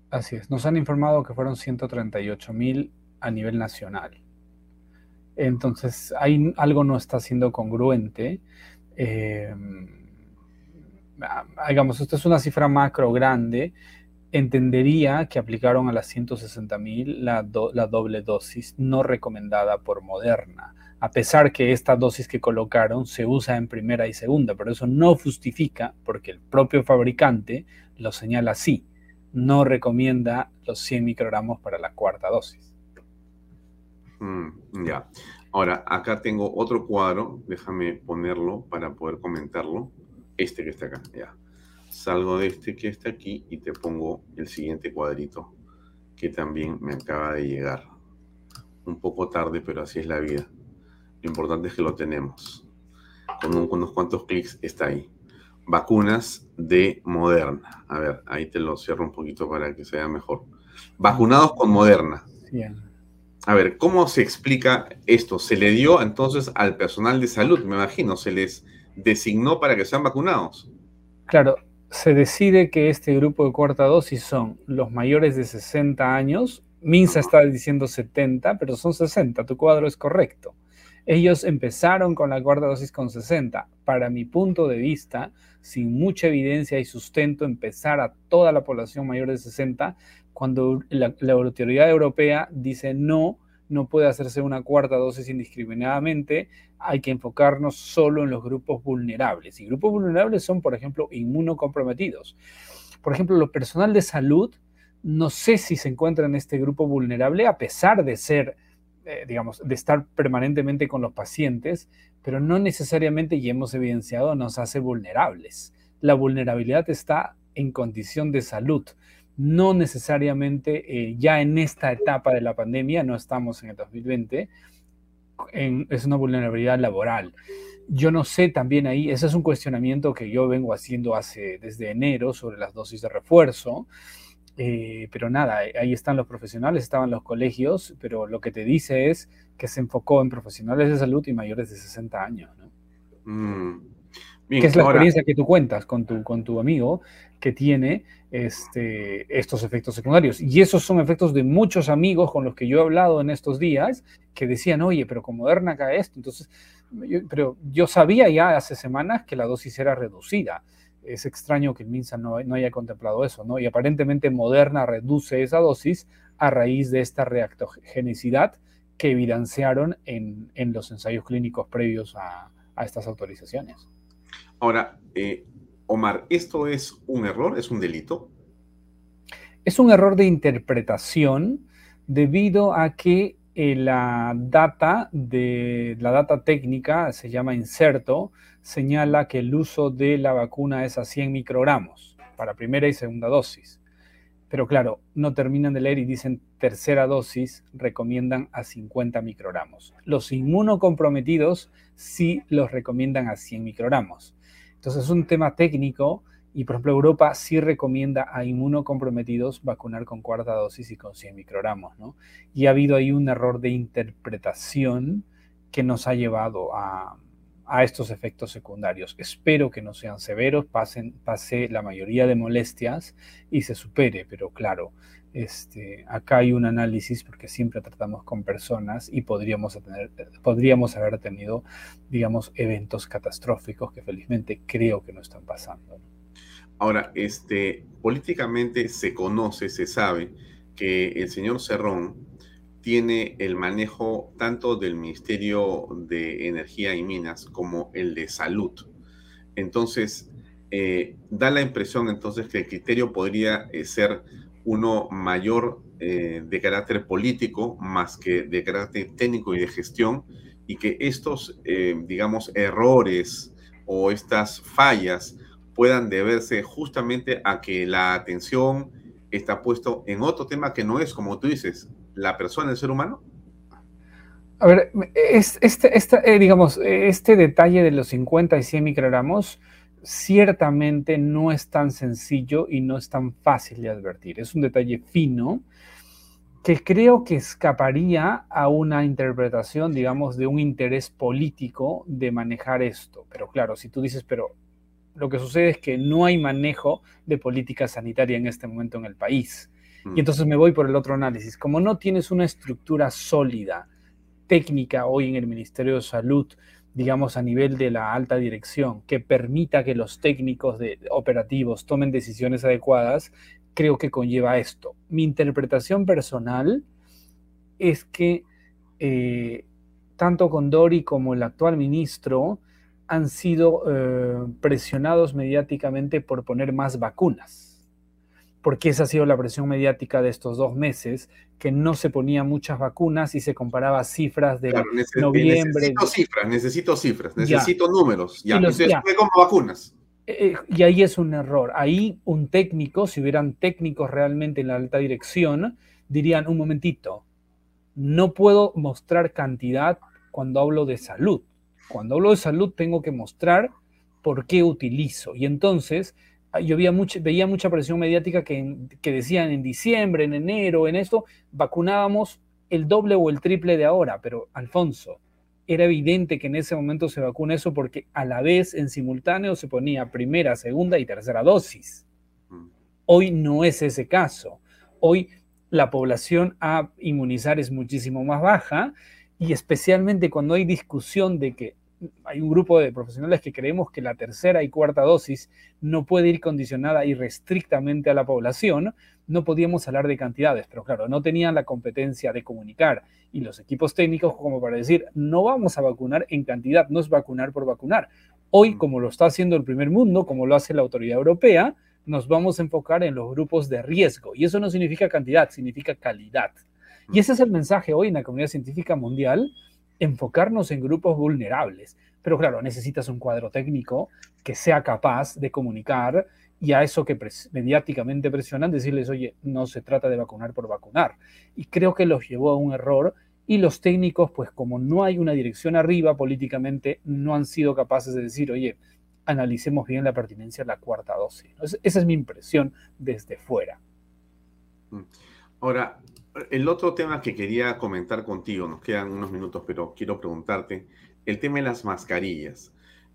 Así es. Nos han informado que fueron 138 mil a nivel nacional. Entonces, hay, algo no está siendo congruente. Eh, ah, digamos, esto es una cifra macro grande. Entendería que aplicaron a las 160 mil la, la doble dosis no recomendada por Moderna, a pesar que esta dosis que colocaron se usa en primera y segunda, pero eso no justifica, porque el propio fabricante lo señala así, no recomienda los 100 microgramos para la cuarta dosis. Mm, ya. Ahora, acá tengo otro cuadro. Déjame ponerlo para poder comentarlo. Este que está acá, ya. Salgo de este que está aquí y te pongo el siguiente cuadrito que también me acaba de llegar. Un poco tarde, pero así es la vida. Lo importante es que lo tenemos. Con, unos cuantos clics está ahí. Vacunas de Moderna. A ver, ahí te lo cierro un poquito para que se vea mejor. Vacunados con Moderna. Bien a ver, ¿cómo se explica esto? Se le dio entonces al personal de salud, me imagino, se les designó para que sean vacunados. Claro, se decide que este grupo de cuarta dosis son los mayores de 60 años. Minsa está diciendo 70, pero son 60, tu cuadro es correcto. Ellos empezaron con la cuarta dosis con 60. Para mi punto de vista, sin mucha evidencia y sustento, empezar a toda la población mayor de 60, cuando la, la autoridad europea dice no, no puede hacerse una cuarta dosis indiscriminadamente, hay que enfocarnos solo en los grupos vulnerables. Y grupos vulnerables son, por ejemplo, inmunocomprometidos. Por ejemplo, lo personal de salud, no sé si se encuentra en este grupo vulnerable, a pesar de ser, eh, digamos, de estar permanentemente con los pacientes, pero no necesariamente, y hemos evidenciado, nos hace vulnerables. La vulnerabilidad está en condición de salud no necesariamente eh, ya en esta etapa de la pandemia, no estamos en el 2020, es una vulnerabilidad laboral. Yo no sé también ahí, ese es un cuestionamiento que yo vengo haciendo hace desde enero sobre las dosis de refuerzo, eh, pero nada, ahí están los profesionales, estaban los colegios, pero lo que te dice es que se enfocó en profesionales de salud y mayores de 60 años. ¿no? Mm. Que es la experiencia que tú cuentas con tu, con tu amigo que tiene este, estos efectos secundarios. Y esos son efectos de muchos amigos con los que yo he hablado en estos días que decían, oye, pero con Moderna cae esto. Entonces, pero yo sabía ya hace semanas que la dosis era reducida. Es extraño que el MINSA no, no, haya contemplado eso, ¿no? Y aparentemente Moderna reduce esa dosis a raíz de esta reactogenicidad que evidenciaron en, en los ensayos clínicos previos a, a estas autorizaciones. Ahora, eh, Omar, ¿esto es un error? ¿Es un delito? Es un error de interpretación debido a que eh, la data de la data técnica se llama inserto, señala que el uso de la vacuna es a 100 microgramos para primera y segunda dosis. Pero claro, no terminan de leer y dicen tercera dosis, recomiendan a 50 microgramos. Los inmunocomprometidos sí los recomiendan a 100 microgramos. Entonces es un tema técnico y, por ejemplo, Europa sí recomienda a inmunocomprometidos vacunar con cuarta dosis y con 100 microgramos, ¿no? Y ha habido ahí un error de interpretación que nos ha llevado a, estos efectos secundarios. Espero que no sean severos, pasen, pase la mayoría de molestias y se supere, pero claro, este, acá hay un análisis porque siempre tratamos con personas y podríamos, haber tenido, digamos, eventos catastróficos que felizmente creo que no están pasando. Ahora, este, políticamente se conoce, se sabe que el señor Cerrón tiene el manejo tanto del Ministerio de Energía y Minas como el de Salud. Entonces, eh, da la impresión entonces que el criterio podría eh, ser uno mayor eh, de carácter político más que de carácter técnico y de gestión, y que estos, eh, digamos, errores o estas fallas puedan deberse justamente a que la atención está puesto en otro tema que no es, como tú dices, la persona, el ser humano? A ver, este, este digamos, este detalle de los 50 y 100 microgramos ciertamente no es tan sencillo y no es tan fácil de advertir. Es un detalle fino que creo que escaparía a una interpretación, digamos, de un interés político de manejar esto. Pero claro, si tú dices, pero lo que sucede es que no hay manejo de política sanitaria en este momento en el país. Y mm. entonces me voy por el otro análisis. Como no tienes una estructura sólida, técnica hoy en el Ministerio de Salud, digamos, a nivel de la alta dirección, que permita que los técnicos de, operativos tomen decisiones adecuadas, creo que conlleva esto. Mi interpretación personal es que eh, tanto Condori como el actual ministro han sido eh, presionados mediáticamente por poner más vacunas porque esa ha sido la presión mediática de estos dos meses, que no se ponían muchas vacunas y se comparaba cifras de noviembre. Necesito cifras, necesito cifras, necesito números. Ya, y fue como vacunas. Eh, eh, y ahí es un error. Ahí un técnico, si hubieran técnicos realmente en la alta dirección, dirían, un momentito, no puedo mostrar cantidad cuando hablo de salud. Cuando hablo de salud tengo que mostrar por qué utilizo. Y entonces yo veía mucha, veía mucha presión mediática que, que decían en diciembre, en enero, en esto, vacunábamos el doble o el triple de ahora, pero Alfonso, era evidente que en ese momento se vacuna eso porque a la vez, en simultáneo, se ponía primera, segunda y tercera dosis. Mm. Hoy no es ese caso. Hoy la población a inmunizar es muchísimo más baja y especialmente cuando hay discusión de que hay un grupo de profesionales que creemos que la tercera y cuarta dosis no puede ir condicionada irrestrictamente a la población, no podíamos hablar de cantidades, pero claro, no tenían la competencia de comunicar y los equipos técnicos como para decir, no vamos a vacunar en cantidad, no es vacunar por vacunar. Hoy, mm. como lo está haciendo el primer mundo, como lo hace la autoridad europea, nos vamos a enfocar en los grupos de riesgo. Y eso no significa cantidad, significa calidad. Y ese es el mensaje hoy en la comunidad científica mundial, enfocarnos en grupos vulnerables. Pero claro, necesitas un cuadro técnico que sea capaz de comunicar y a eso que mediáticamente presionan, decirles, oye, no se trata de vacunar por vacunar. Y creo que los llevó a un error y los técnicos, pues como no hay una dirección arriba políticamente, no han sido capaces de decir, oye, analicemos bien la pertinencia de la cuarta dosis. Esa es mi impresión desde fuera. Mm. Ahora, el otro tema que quería comentar contigo, nos quedan unos minutos, pero quiero preguntarte, el tema de las mascarillas.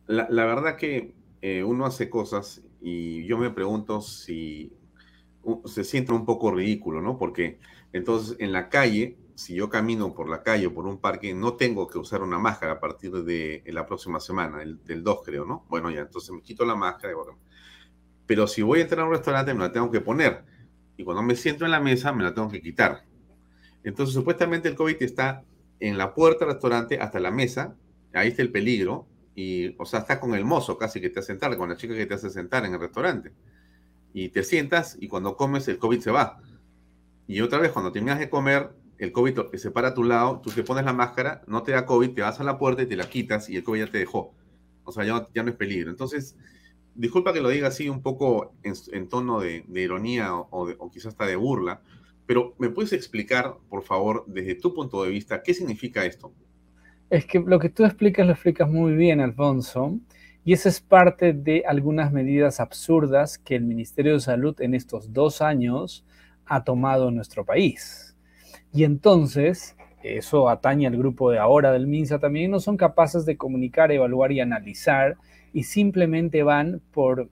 La, verdad que eh, uno hace cosas y yo me pregunto si se siente un poco ridículo, ¿no? Porque entonces en la calle, si yo camino por la calle o por un parque, no tengo que usar una máscara a partir de la próxima semana, el, del 2 creo, ¿no? Bueno, ya, entonces me quito la máscara. Pero si voy a entrar a un restaurante, me la tengo que poner. Y cuando me siento en la mesa, me la tengo que quitar. Entonces, supuestamente el COVID está en la puerta del restaurante hasta la mesa. Ahí está el peligro y, o sea, está con el mozo casi que te hace sentar, con la chica que te hace sentar en el restaurante. Y te sientas y cuando comes el COVID se va. Y otra vez, cuando terminas de comer, el COVID se para a tu lado, tú te pones la máscara, no te da COVID, te vas a la puerta y te la quitas y el COVID ya te dejó. O sea, ya, no es peligro. Entonces, disculpa que lo diga así un poco en, tono de, ironía o, o, quizás hasta de burla, pero ¿me puedes explicar, por favor, desde tu punto de vista, qué significa esto? Es que lo que tú explicas lo explicas muy bien, Alfonso, y esa es parte de algunas medidas absurdas que el Ministerio de Salud en estos dos años ha tomado en nuestro país. Y entonces, eso atañe al grupo de ahora del MINSA también, no son capaces de comunicar, evaluar y analizar, y simplemente van por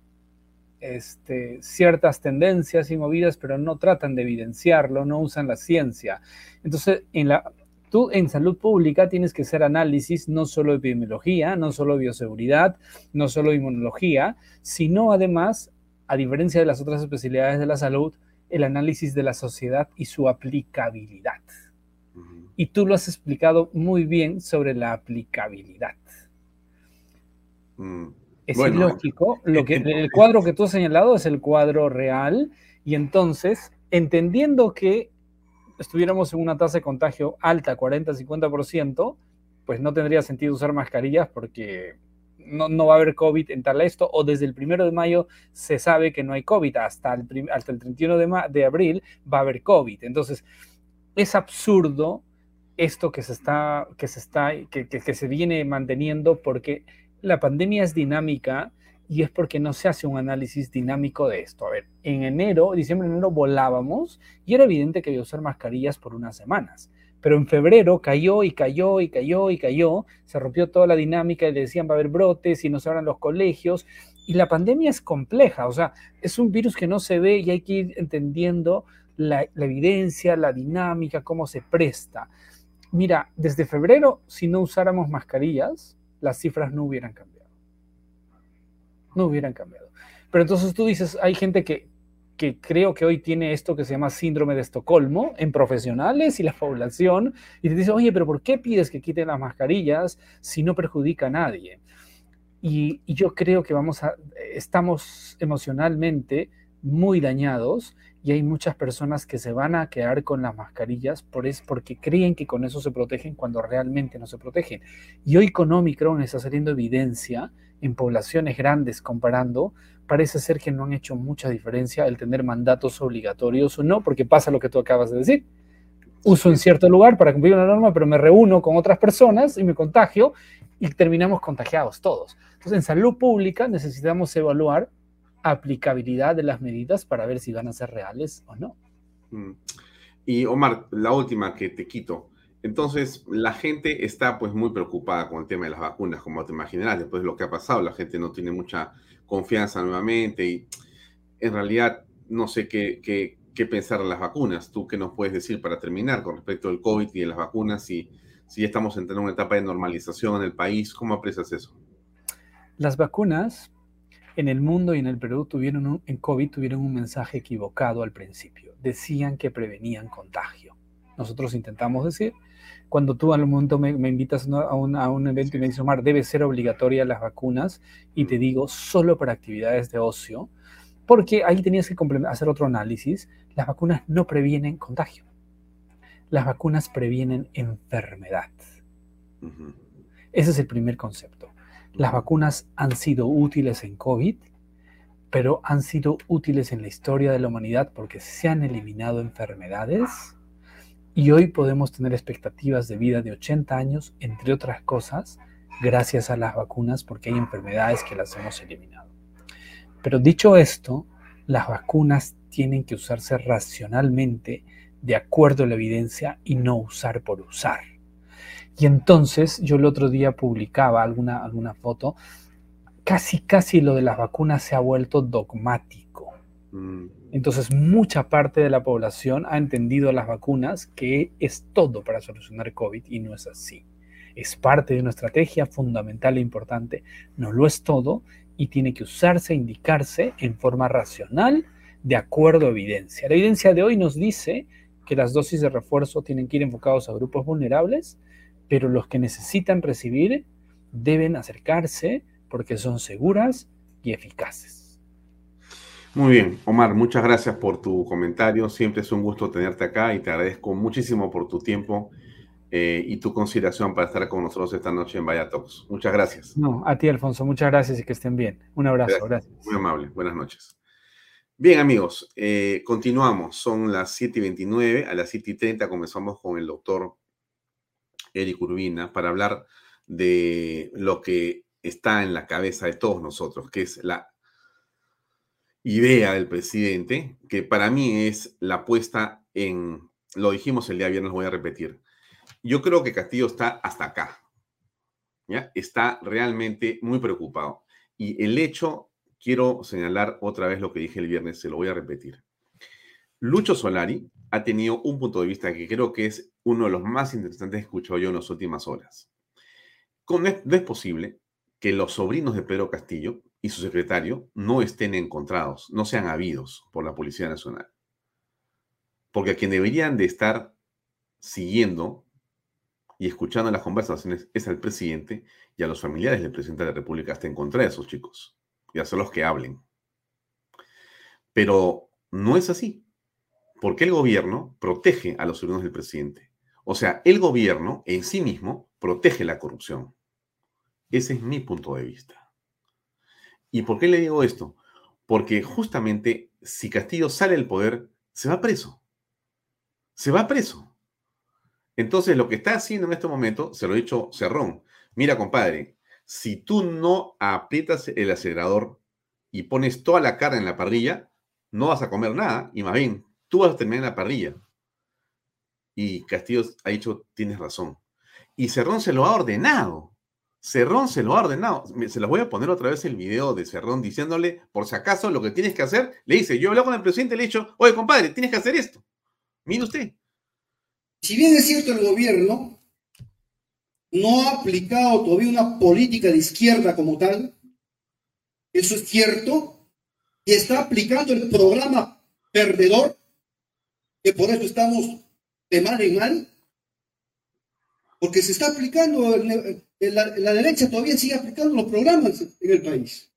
este, ciertas tendencias y movidas, pero no tratan de evidenciarlo, no usan la ciencia. Entonces, en la, Tú en salud pública tienes que hacer análisis no solo de epidemiología, no solo de bioseguridad, no solo de inmunología, sino además, a diferencia de las otras especialidades de la salud, el análisis de la sociedad y su aplicabilidad. Y tú lo has explicado muy bien sobre la aplicabilidad. Mm. Es lógico, lo que, el cuadro que tú has señalado es el cuadro real. Y entonces, entendiendo que estuviéramos en una tasa de contagio alta, 40-50%, pues no tendría sentido usar mascarillas porque no, va a haber COVID en tal esto, o desde el primero de mayo se sabe que no hay COVID, hasta el, hasta el 31 de, de abril va a haber COVID. Entonces, es absurdo esto que se está, que se está, que, que se viene manteniendo porque la pandemia es dinámica y es porque no se hace un análisis dinámico de esto. A ver, en enero, diciembre, enero volábamos y era evidente que había que usar mascarillas por unas semanas. Pero en febrero cayó y cayó y cayó y cayó, se rompió toda la dinámica y decían va a haber brotes y no se abran los colegios. Y la pandemia es compleja, o sea, es un virus que no se ve y hay que ir entendiendo la, la evidencia, la dinámica, cómo se presta. Mira, desde febrero, si no usáramos mascarillas, las cifras no hubieran cambiado no hubieran cambiado. Pero entonces tú dices, hay gente que, que creo que hoy tiene esto que se llama síndrome de Estocolmo en profesionales y la población, y te dice, oye, pero ¿por qué pides que quiten las mascarillas si no perjudica a nadie? Y, y yo creo que vamos a, estamos emocionalmente muy dañados y hay muchas personas que se van a quedar con las mascarillas por es porque creen que con eso se protegen cuando realmente no se protegen. Y hoy con Omicron está saliendo evidencia en poblaciones grandes comparando, parece ser que no han hecho mucha diferencia el tener mandatos obligatorios o no, porque pasa lo que tú acabas de decir. Uso en cierto lugar para cumplir una norma, pero me reúno con otras personas y me contagio y terminamos contagiados todos. Entonces, en salud pública necesitamos evaluar aplicabilidad de las medidas para ver si van a ser reales o no. Mm. Y Omar, la última que te quito. Entonces, la gente está pues muy preocupada con el tema de las vacunas, como te imaginarás, después de lo que ha pasado, la gente no tiene mucha confianza nuevamente y en realidad no sé qué, qué, qué pensar en las vacunas. ¿Tú qué nos puedes decir para terminar con respecto al COVID y de las vacunas? Si, si ya estamos entrando en una etapa de normalización en el país, ¿cómo aprecias eso? Las vacunas en el mundo y en el Perú tuvieron un, en COVID tuvieron un mensaje equivocado al principio. Decían que prevenían contagio. Nosotros intentamos decir cuando tú al momento me, invitas a un, a un, evento y me dices, Omar, debe ser obligatoria las vacunas, y te digo, solo para actividades de ocio, porque ahí tenías que hacer otro análisis, las vacunas no previenen contagio. Las vacunas previenen enfermedad. Ese es el primer concepto. Las vacunas han sido útiles en COVID, pero han sido útiles en la historia de la humanidad porque se han eliminado enfermedades y hoy podemos tener expectativas de vida de 80 años, entre otras cosas, gracias a las vacunas, porque hay enfermedades que las hemos eliminado. Pero dicho esto, las vacunas tienen que usarse racionalmente, de acuerdo a la evidencia, y no usar por usar. Y entonces yo el otro día publicaba alguna, alguna foto, casi, casi lo de las vacunas se ha vuelto dogmático. Mm. Entonces, mucha parte de la población ha entendido las vacunas que es todo para solucionar COVID y no es así. Es parte de una estrategia fundamental e importante, no lo es todo y tiene que usarse, indicarse en forma racional de acuerdo a evidencia. La evidencia de hoy nos dice que las dosis de refuerzo tienen que ir enfocados a grupos vulnerables, pero los que necesitan recibir deben acercarse porque son seguras y eficaces. Muy bien, Omar, muchas gracias por tu comentario. Siempre es un gusto tenerte acá y te agradezco muchísimo por tu tiempo eh, y tu consideración para estar con nosotros esta noche en Vaya Talks. Muchas gracias. No, a ti, Alfonso, muchas gracias y que estén bien. Un abrazo, gracias. Muy amable, buenas noches. Bien, amigos, eh, continuamos. Son las 7 y 29. A las 7 y 30 comenzamos con el doctor Eric Urbina para hablar de lo que está en la cabeza de todos nosotros, que es la idea del presidente, que para mí es la puesta en, lo dijimos el día viernes, voy a repetir. Yo creo que Castillo está hasta acá. ¿ya? Está realmente muy preocupado. Y el hecho, quiero señalar otra vez lo que dije el viernes, se lo voy a repetir. Lucho Solari ha tenido un punto de vista que creo que es uno de los más interesantes que he escuchado yo en las últimas horas. No es posible que los sobrinos de Pedro Castillo y su secretario no estén encontrados, no sean habidos por la Policía Nacional. Porque a quien deberían de estar siguiendo y escuchando las conversaciones es al presidente y a los familiares del presidente de la República hasta encontrar a esos chicos y hacerlos que hablen. Pero no es así, porque el gobierno protege a los sobrinos del presidente. O sea, el gobierno en sí mismo protege la corrupción. Ese es mi punto de vista. ¿Y por qué le digo esto? Porque justamente si Castillo sale del poder, se va preso. Se va preso. Entonces, lo que está haciendo en este momento, se lo ha dicho Cerrón, mira, compadre, si tú no aprietas el acelerador y pones toda la carne en la parrilla, no vas a comer nada y más bien, tú vas a terminar en la parrilla. Y Castillo ha dicho, tienes razón. Y Cerrón se lo ha ordenado. Cerrón se lo ha ordenado. Se los voy a poner otra vez el video de Cerrón diciéndole, por si acaso, lo que tienes que hacer. Le dice, yo hablo con el presidente, le he dicho, oye, compadre, tienes que hacer esto. Mire usted. Si bien es cierto, el gobierno no ha aplicado todavía una política de izquierda como tal, eso es cierto, y está aplicando el programa perdedor, que por eso estamos de mal en mal, porque se está aplicando el, la, derecha todavía sigue aplicando los programas en el país.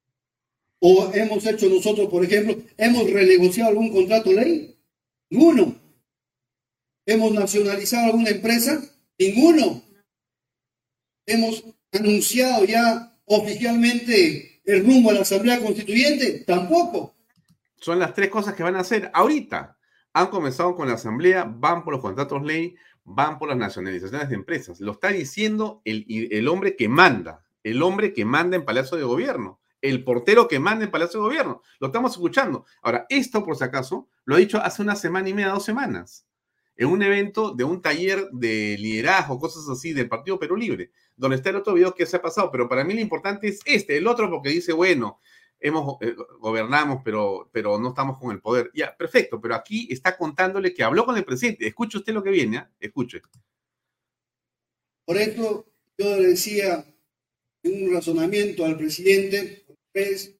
¿O hemos hecho nosotros, por ejemplo, hemos renegociado algún contrato ley? Ninguno. ¿Hemos nacionalizado alguna empresa? Ninguno. ¿Hemos anunciado ya oficialmente el rumbo a la Asamblea Constituyente? Tampoco. Son las tres cosas que van a hacer ahorita. Han comenzado con la Asamblea, van por los contratos ley, van por las nacionalizaciones de empresas. Lo está diciendo el, hombre que manda, el hombre que manda en Palacio de Gobierno, el portero que manda en Palacio de Gobierno. Lo estamos escuchando. Ahora, esto, por si acaso, lo ha dicho hace una semana y media, dos semanas. en un evento de un taller de liderazgo, cosas así, del Partido Perú Libre, donde está el otro video que se ha pasado, pero para mí lo importante es este, el otro porque dice, bueno, hemos, eh, gobernamos, pero, pero no estamos con el poder. Ya, perfecto, pero aquí está contándole que habló con el presidente. Escuche usted lo que viene, ¿eh? escuche. Por eso yo le decía en un razonamiento al presidente, pues,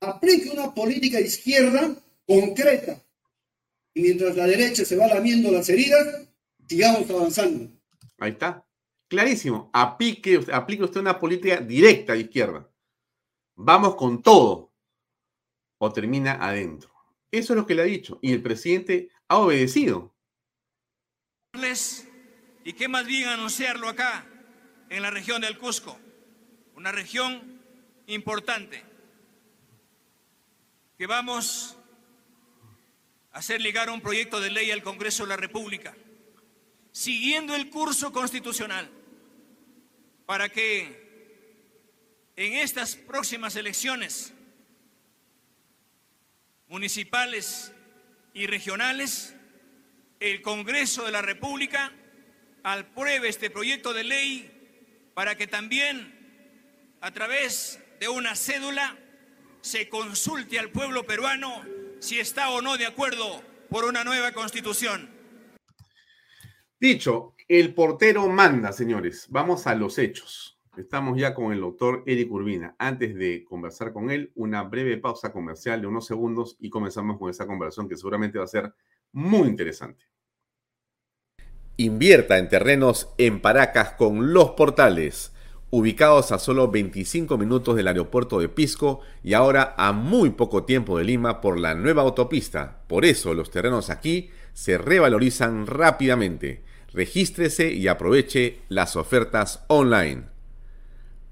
aplique una política izquierda concreta. Y mientras la derecha se va lamiendo las heridas, sigamos avanzando. Ahí está. Clarísimo. Aplique, aplique usted una política directa de izquierda. Vamos con todo. O termina adentro. Eso es lo que le ha dicho. Y el presidente ha obedecido. Y qué más bien anunciarlo acá, en la región del Cusco. Una región importante que vamos a hacer llegar un proyecto de ley al Congreso de la República, siguiendo el curso constitucional, para que en estas próximas elecciones municipales y regionales, el Congreso de la República apruebe este proyecto de ley para que también a través de una cédula se consulte al pueblo peruano si está o no de acuerdo por una nueva constitución. Dicho, el portero manda, señores. Vamos a los hechos. Estamos ya con el doctor Eric Urbina. Antes de conversar con él, una breve pausa comercial de unos segundos y comenzamos con esa conversación que seguramente va a ser muy interesante. Invierta en terrenos en Paracas con los portales ubicados a solo 25 minutos del aeropuerto de Pisco y ahora a muy poco tiempo de Lima por la nueva autopista. Por eso los terrenos aquí se revalorizan rápidamente. Regístrese y aproveche las ofertas online.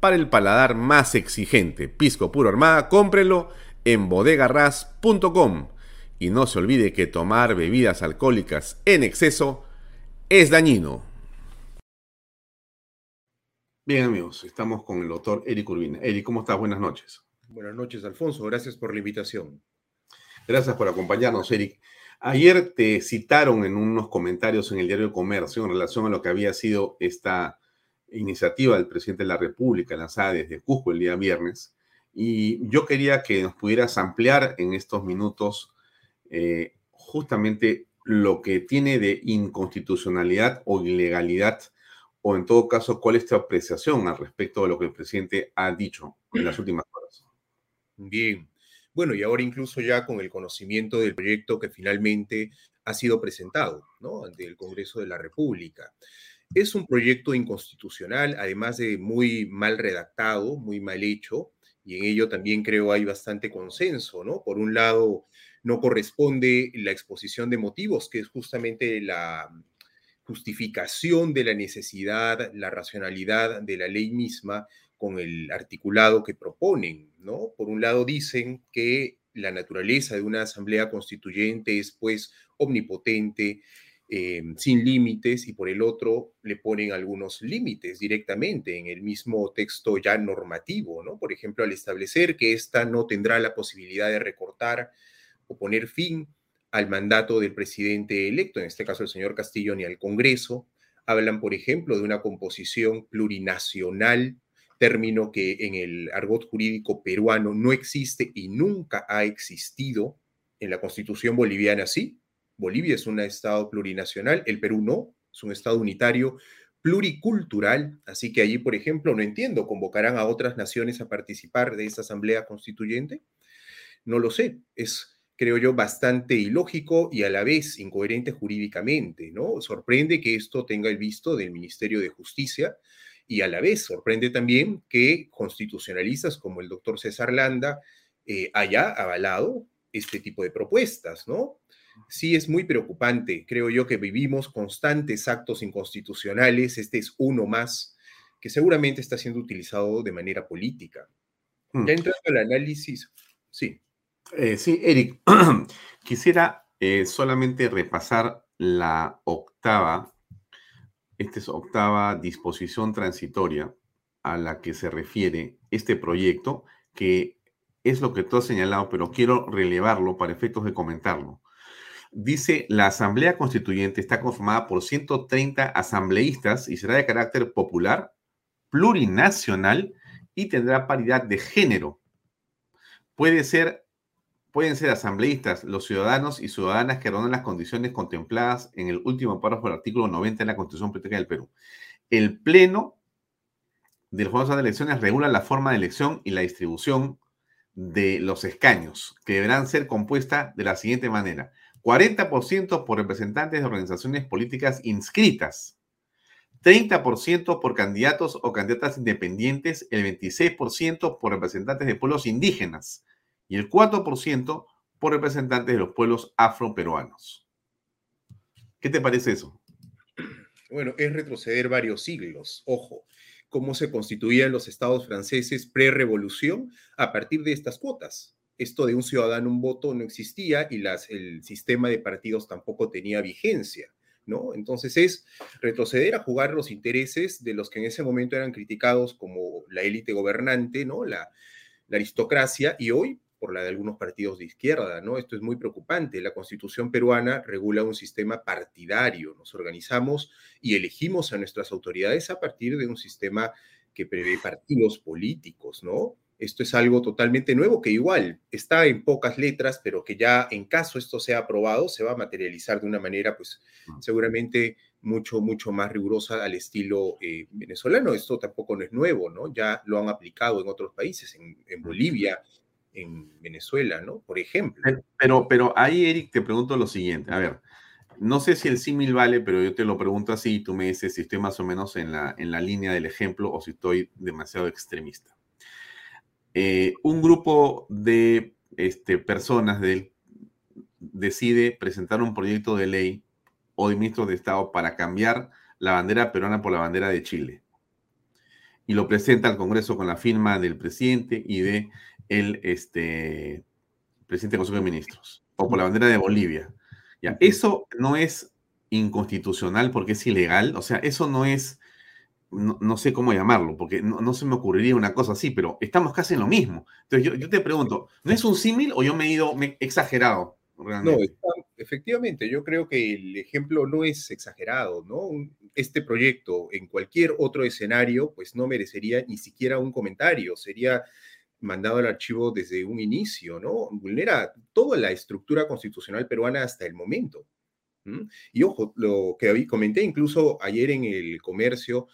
para el paladar más exigente. Pisco puro armada, cómprelo en bodegarras.com. Y no se olvide que tomar bebidas alcohólicas en exceso es dañino. Bien amigos, estamos con el doctor Eric Urbina. Eric, ¿cómo estás? Buenas noches. Buenas noches, Alfonso. Gracias por la invitación. Gracias por acompañarnos, Eric. Ayer te citaron en unos comentarios en el diario de Comercio en relación a lo que había sido esta iniciativa del presidente de la República lanzada desde Cusco el día viernes. Y yo quería que nos pudieras ampliar en estos minutos eh, justamente lo que tiene de inconstitucionalidad o ilegalidad, o en todo caso, cuál es tu apreciación al respecto de lo que el presidente ha dicho en las últimas horas. Bien. Bueno, y ahora incluso ya con el conocimiento del proyecto que finalmente ha sido presentado ante el Congreso de la República. Es un proyecto inconstitucional, además de muy mal redactado, muy mal hecho, y en ello también creo hay bastante consenso, ¿no? Por un lado, no corresponde la exposición de motivos, que es justamente la justificación de la necesidad, la racionalidad de la ley misma con el articulado que proponen, ¿no? Por un lado dicen que la naturaleza de una asamblea constituyente es pues omnipotente, eh, sin límites, y por el otro le ponen algunos límites directamente en el mismo texto ya normativo, ¿no? Por ejemplo, al establecer que ésta no tendrá la posibilidad de recortar o poner fin al mandato del presidente electo, en este caso el señor Castillo, ni al Congreso. Hablan, por ejemplo, de una composición plurinacional, término que en el argot jurídico peruano no existe y nunca ha existido. En la constitución boliviana sí. Bolivia es un estado plurinacional, el Perú no, es un estado unitario pluricultural, así que allí, por ejemplo, no entiendo, ¿convocarán a otras naciones a participar de esta asamblea constituyente? No lo sé, es, creo yo, bastante ilógico y a la vez incoherente jurídicamente, ¿no? Sorprende que esto tenga el visto del Ministerio de Justicia y a la vez sorprende también que constitucionalistas como el doctor César Landa eh, haya avalado este tipo de propuestas, ¿no? Sí es muy preocupante. Creo yo que vivimos constantes actos inconstitucionales. Este es uno más que seguramente está siendo utilizado de manera política. Hmm. Ya entrando al análisis, sí. Eh, sí, Eric, quisiera eh, solamente repasar la octava, esta es octava disposición transitoria a la que se refiere este proyecto, que es lo que tú has señalado, pero quiero relevarlo para efectos de comentarlo. Dice, la Asamblea Constituyente está conformada por 130 asambleístas y será de carácter popular, plurinacional y tendrá paridad de género. Puede ser, pueden ser asambleístas los ciudadanos y ciudadanas que rondan las condiciones contempladas en el último párrafo del artículo 90 de la Constitución Política del Perú. El Pleno del Juego de Elecciones regula la forma de elección y la distribución de los escaños, que deberán ser compuesta de la siguiente manera. 40% por representantes de organizaciones políticas inscritas, 30% por candidatos o candidatas independientes, el 26% por representantes de pueblos indígenas y el 4% por representantes de los pueblos afroperuanos. ¿Qué te parece eso? Bueno, es retroceder varios siglos, ojo, cómo se constituían los estados franceses pre-revolución a partir de estas cuotas esto de un ciudadano, un voto no existía y las, el sistema de partidos tampoco tenía vigencia. ¿No? Entonces es retroceder a jugar los intereses de los que en ese momento eran criticados como la élite gobernante, ¿no? La, la, aristocracia, y hoy por la de algunos partidos de izquierda, ¿no? Esto es muy preocupante. La constitución peruana regula un sistema partidario. Nos organizamos y elegimos a nuestras autoridades a partir de un sistema que prevé partidos políticos, ¿no? Esto es algo totalmente nuevo que igual está en pocas letras, pero que ya en caso esto sea aprobado, se va a materializar de una manera, pues seguramente mucho, mucho más rigurosa al estilo eh, venezolano. Esto tampoco no es nuevo, ¿no? Ya lo han aplicado en otros países, en, en Bolivia, en Venezuela, ¿no? Por ejemplo. Pero, pero ahí, Eric, te pregunto lo siguiente. A ver, no sé si el símil vale, pero yo te lo pregunto así y tú me dices si estoy más o menos en la, en la línea del ejemplo o si estoy demasiado extremista. Eh, un grupo de este, personas decide presentar un proyecto de ley o de ministro de Estado para cambiar la bandera peruana por la bandera de Chile. Y lo presenta al Congreso con la firma del presidente y de el este, presidente del Consejo de Ministros. O por la bandera de Bolivia. Ya, eso no es inconstitucional porque es ilegal. O sea, eso no es no, sé cómo llamarlo, porque no, se me ocurriría una cosa así, pero estamos casi en lo mismo. Entonces yo, te pregunto, ¿no es un símil o yo me he ido exagerado? No, efectivamente, yo creo que el ejemplo no es exagerado, ¿no? Este proyecto en cualquier otro escenario, pues no merecería ni siquiera un comentario, sería mandado al archivo desde un inicio, ¿no? Vulnera toda la estructura constitucional peruana hasta el momento. Y ojo, lo que comenté incluso ayer en el comercio,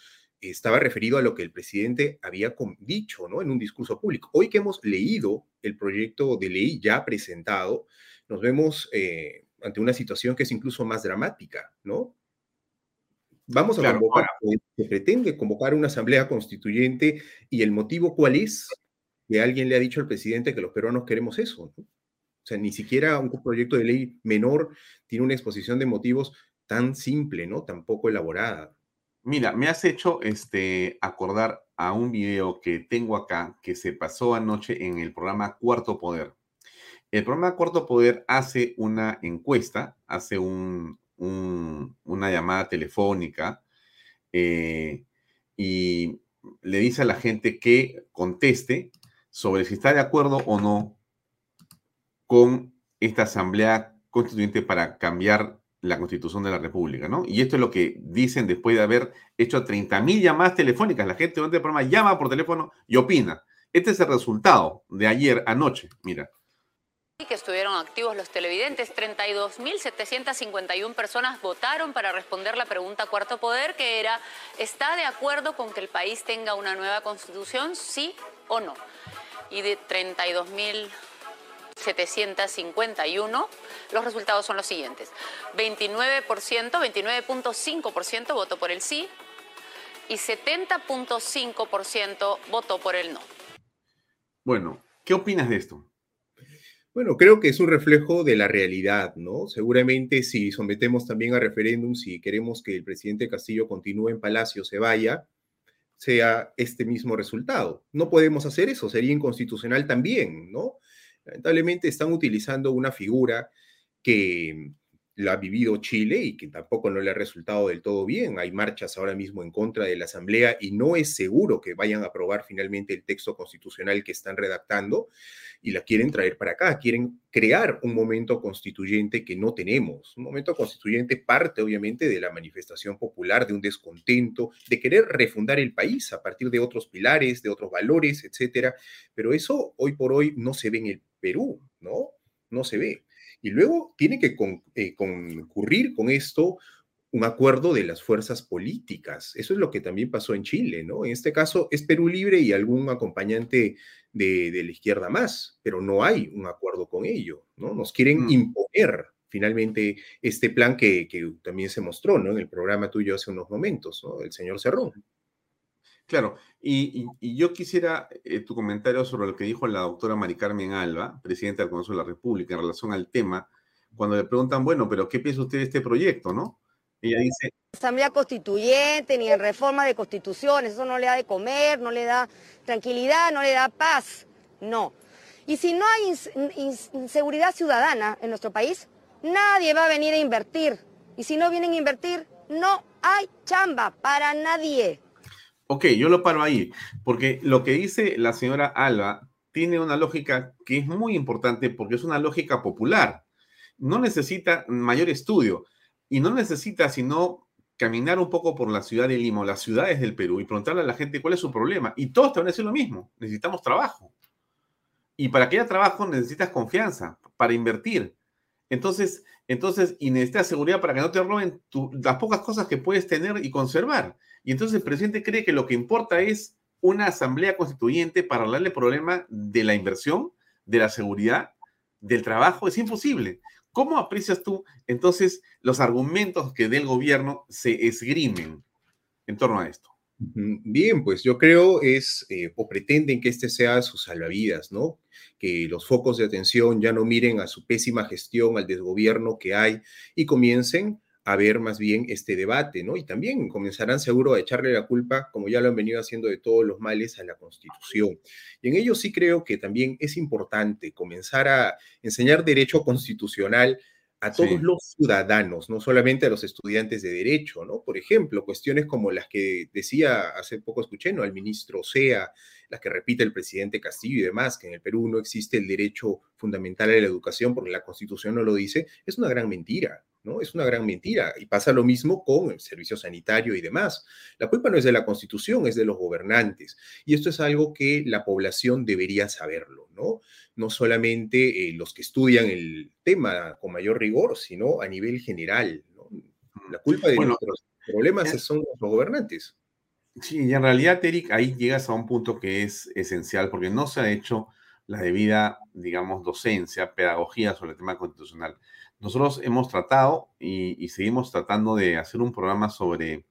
estaba referido a lo que el presidente había dicho ¿no? en un discurso público. Hoy que hemos leído el proyecto de ley ya presentado, nos vemos eh, ante una situación que es incluso más dramática, ¿no? Vamos a convocar, se pretende convocar una asamblea constituyente y el motivo cuál es que alguien le ha dicho al presidente que los peruanos queremos eso. ¿no? O sea, ni siquiera un proyecto de ley menor tiene una exposición de motivos tan simple, ¿no? Tan poco elaborada. Mira, me has hecho este, acordar a un video que tengo acá que se pasó anoche en el programa Cuarto Poder. El programa Cuarto Poder hace una encuesta, hace un, una llamada telefónica eh, y le dice a la gente que conteste sobre si está de acuerdo o no con esta asamblea constituyente para cambiar la constitución de la República, ¿no? Y esto es lo que dicen después de haber hecho 30.000 llamadas telefónicas. La gente durante el programa llama por teléfono y opina. Este es el resultado de ayer anoche, mira. que estuvieron activos los televidentes. 32.751 personas votaron para responder la pregunta cuarto poder, que era, ¿está de acuerdo con que el país tenga una nueva constitución, sí o no? Y de 32.751, los resultados son los siguientes. 29%, 29.5% votó por el sí y 70.5% votó por el no. Bueno, ¿qué opinas de esto? Bueno, creo que es un reflejo de la realidad, ¿no? Seguramente si sometemos también a referéndum, si queremos que el presidente Castillo continúe en Palacio, se vaya, sea este mismo resultado. No podemos hacer eso, sería inconstitucional también, ¿no? Lamentablemente están utilizando una figura que lo ha vivido Chile y que tampoco no le ha resultado del todo bien. Hay marchas ahora mismo en contra de la Asamblea y no es seguro que vayan a aprobar finalmente el texto constitucional que están redactando y la quieren traer para acá. Quieren crear un momento constituyente que no tenemos. Un momento constituyente parte obviamente de la manifestación popular, de un descontento, de querer refundar el país a partir de otros pilares, de otros valores, etcétera. Pero eso hoy por hoy no se ve en el Perú, ¿no? No se ve. Y luego tiene que eh, concurrir con esto un acuerdo de las fuerzas políticas. Eso es lo que también pasó en Chile, ¿no? En este caso es Perú Libre y algún acompañante de, la izquierda más, pero no hay un acuerdo con ello, ¿no? Nos quieren mm. imponer finalmente este plan que, que, también se mostró, ¿no? En el programa tuyo hace unos momentos, ¿no? El señor Cerrón. Claro, y, yo quisiera eh, tu comentario sobre lo que dijo la doctora Mari Carmen Alba, presidenta del Congreso de la República, en relación al tema, cuando le preguntan, bueno, pero ¿qué piensa usted de este proyecto, no? Ella dice... Asamblea constituyente, ni en reforma de constituciones, eso no le da de comer, no le da tranquilidad, no le da paz, no. Y si no hay inseguridad ciudadana en nuestro país, nadie va a venir a invertir. Y si no vienen a invertir, no hay chamba para nadie. Ok, yo lo paro ahí, porque lo que dice la señora Alba tiene una lógica que es muy importante porque es una lógica popular. No necesita mayor estudio y no necesita sino caminar un poco por la ciudad de Lima o las ciudades del Perú y preguntarle a la gente cuál es su problema. Y todos te van a decir lo mismo, necesitamos trabajo. Y para que haya trabajo necesitas confianza para invertir. Entonces, entonces y necesitas seguridad para que no te roben las pocas cosas que puedes tener y conservar. Y entonces el presidente cree que lo que importa es una asamblea constituyente para hablarle el problema de la inversión, de la seguridad, del trabajo. Es imposible. ¿Cómo aprecias tú entonces los argumentos que del gobierno se esgrimen en torno a esto? Bien, pues yo creo es, eh, o pretenden que este sea su salvavidas, ¿no? Que los focos de atención ya no miren a su pésima gestión, al desgobierno que hay y comiencen a ver más bien este debate, ¿no? Y también comenzarán seguro a echarle la culpa, como ya lo han venido haciendo de todos los males, a la Constitución. Y en ello sí creo que también es importante comenzar a enseñar derecho constitucional a todos los ciudadanos, no solamente a los estudiantes de derecho, ¿no? Por ejemplo, cuestiones como las que decía hace poco escuché, ¿no? Al ministro Sea, las que repite el presidente Castillo y demás, que en el Perú no existe el derecho fundamental a la educación porque la Constitución no lo dice, es una gran mentira. ¿No? Es una gran mentira. Y pasa lo mismo con el servicio sanitario y demás. La culpa no es de la Constitución, es de los gobernantes. Y esto es algo que la población debería saberlo, ¿no? No solamente eh, los que estudian el tema con mayor rigor, sino a nivel general. La culpa de nuestros problemas son los gobernantes. Sí, y en realidad, Eric, ahí llegas a un punto que es esencial, porque no se ha hecho la debida, digamos, docencia, pedagogía sobre el tema constitucional. Nosotros hemos tratado y, seguimos tratando de hacer un programa sobre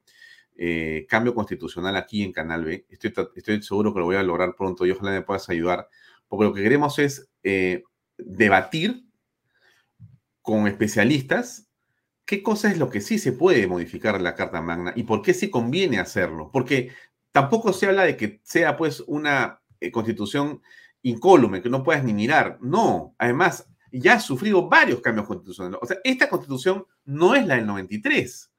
eh, cambio constitucional aquí en Canal B. Estoy, estoy seguro que lo voy a lograr pronto y ojalá me puedas ayudar, porque lo que queremos es eh, debatir con especialistas qué cosa es lo que sí se puede modificar en la Carta Magna y por qué sí conviene hacerlo. Porque tampoco se habla de que sea pues una eh, constitución incólume, que no puedas ni mirar. No, además ya ha sufrido varios cambios constitucionales. O sea, esta constitución no es la del 93.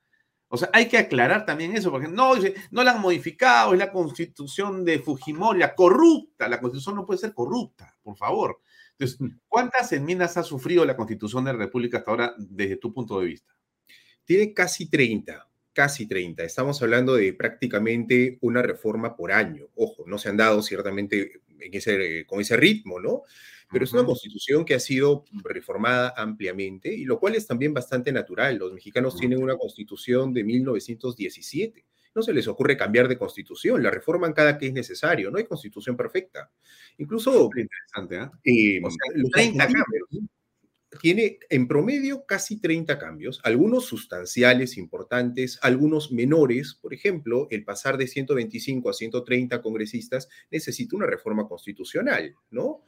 O sea, hay que aclarar también eso, porque no, no la han modificado, es la constitución de Fujimori, la corrupta. La constitución no puede ser corrupta, por favor. Entonces, mm. ¿cuántas enmiendas ha sufrido la constitución de la República hasta ahora desde tu punto de vista? Tiene casi 30, casi 30. Estamos hablando de prácticamente una reforma por año. Ojo, no se han dado ciertamente en ese, con ese ritmo, ¿no? Pero es una constitución que ha sido reformada ampliamente y lo cual es también bastante natural. Los mexicanos tienen una constitución de 1917. No se les ocurre cambiar de constitución, la reforman cada que es necesario, no hay constitución perfecta. Incluso... Interesante, ¿eh? los 30 cambios tiene en promedio casi 30 cambios, algunos sustanciales, importantes, algunos menores. Por ejemplo, el pasar de 125 a 130 congresistas necesita una reforma constitucional, ¿no?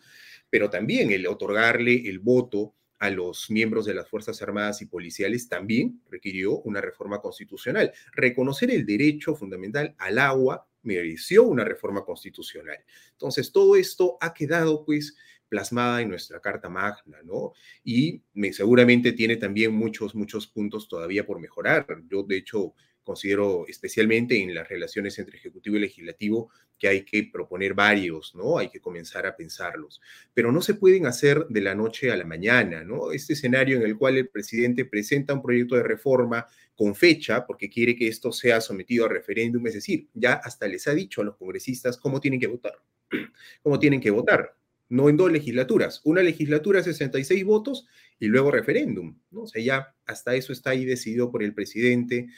Pero también el otorgarle el voto a los miembros de las Fuerzas Armadas y Policiales también requirió una reforma constitucional. Reconocer el derecho fundamental al agua mereció una reforma constitucional. Entonces, todo esto ha quedado, pues, plasmada en nuestra Carta Magna, ¿no? Y me, seguramente tiene también muchos, muchos puntos todavía por mejorar. Yo, de hecho, considero especialmente en las relaciones entre Ejecutivo y Legislativo que hay que proponer varios, ¿no? Hay que comenzar a pensarlos. Pero no se pueden hacer de la noche a la mañana, ¿no? Este escenario en el cual el presidente presenta un proyecto de reforma con fecha porque quiere que esto sea sometido a referéndum, es decir, ya hasta les ha dicho a los congresistas cómo tienen que votar, cómo tienen que votar no en dos legislaturas. Una legislatura 66 votos y luego referéndum. ¿no? O sea, ya hasta eso está ahí decidido por el presidente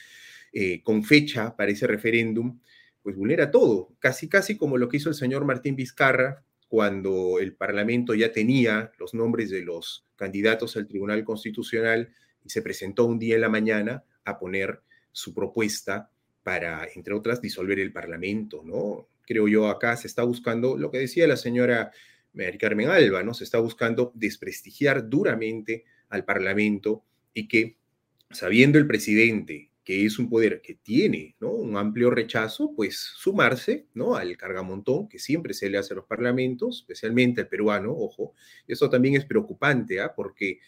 eh, con fecha para ese referéndum, pues vulnera todo, casi casi como lo que hizo el señor Martín Vizcarra cuando el Parlamento ya tenía los nombres de los candidatos al Tribunal Constitucional y se presentó un día en la mañana a poner su propuesta para, entre otras, disolver el Parlamento, ¿no? Creo yo acá se está buscando lo que decía la señora Carmen Alba, ¿no? Se está buscando desprestigiar duramente al Parlamento y que, sabiendo el presidente que es un poder que tiene ¿no? un amplio rechazo, pues sumarse ¿no? al cargamontón que siempre se le hace a los parlamentos, especialmente al peruano, ojo, eso también es preocupante, ¿ah? porque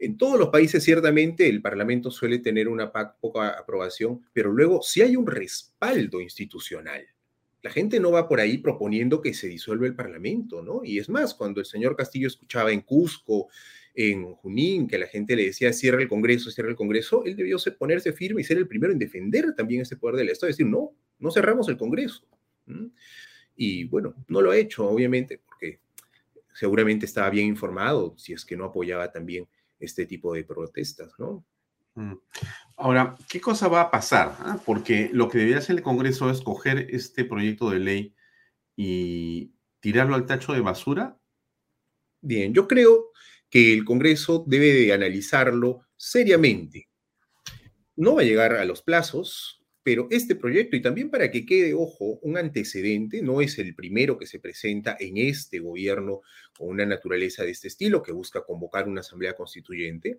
en todos los países ciertamente el parlamento suele tener una poca aprobación, pero luego si hay un respaldo institucional, la gente no va por ahí proponiendo que se disuelva el Parlamento, ¿no? Y es más, cuando el señor Castillo escuchaba en Cusco, en Junín, que la gente le decía cierra el Congreso, cierra el Congreso, él debió ponerse firme y ser el primero en defender también ese poder del Estado, decir, no, no cerramos el Congreso. Y bueno, no lo ha hecho, obviamente, porque seguramente estaba bien informado si es que no apoyaba también este tipo de protestas, ¿no? Mm. Ahora, ¿qué cosa va a pasar? Ah? Porque lo que debería hacer el Congreso es coger este proyecto de ley y tirarlo al tacho de basura. Bien, yo creo que el Congreso debe de analizarlo seriamente. No va a llegar a los plazos, pero este proyecto, y también para que quede, ojo, un antecedente, no es el primero que se presenta en este gobierno con una naturaleza de este estilo, que busca convocar una asamblea constituyente,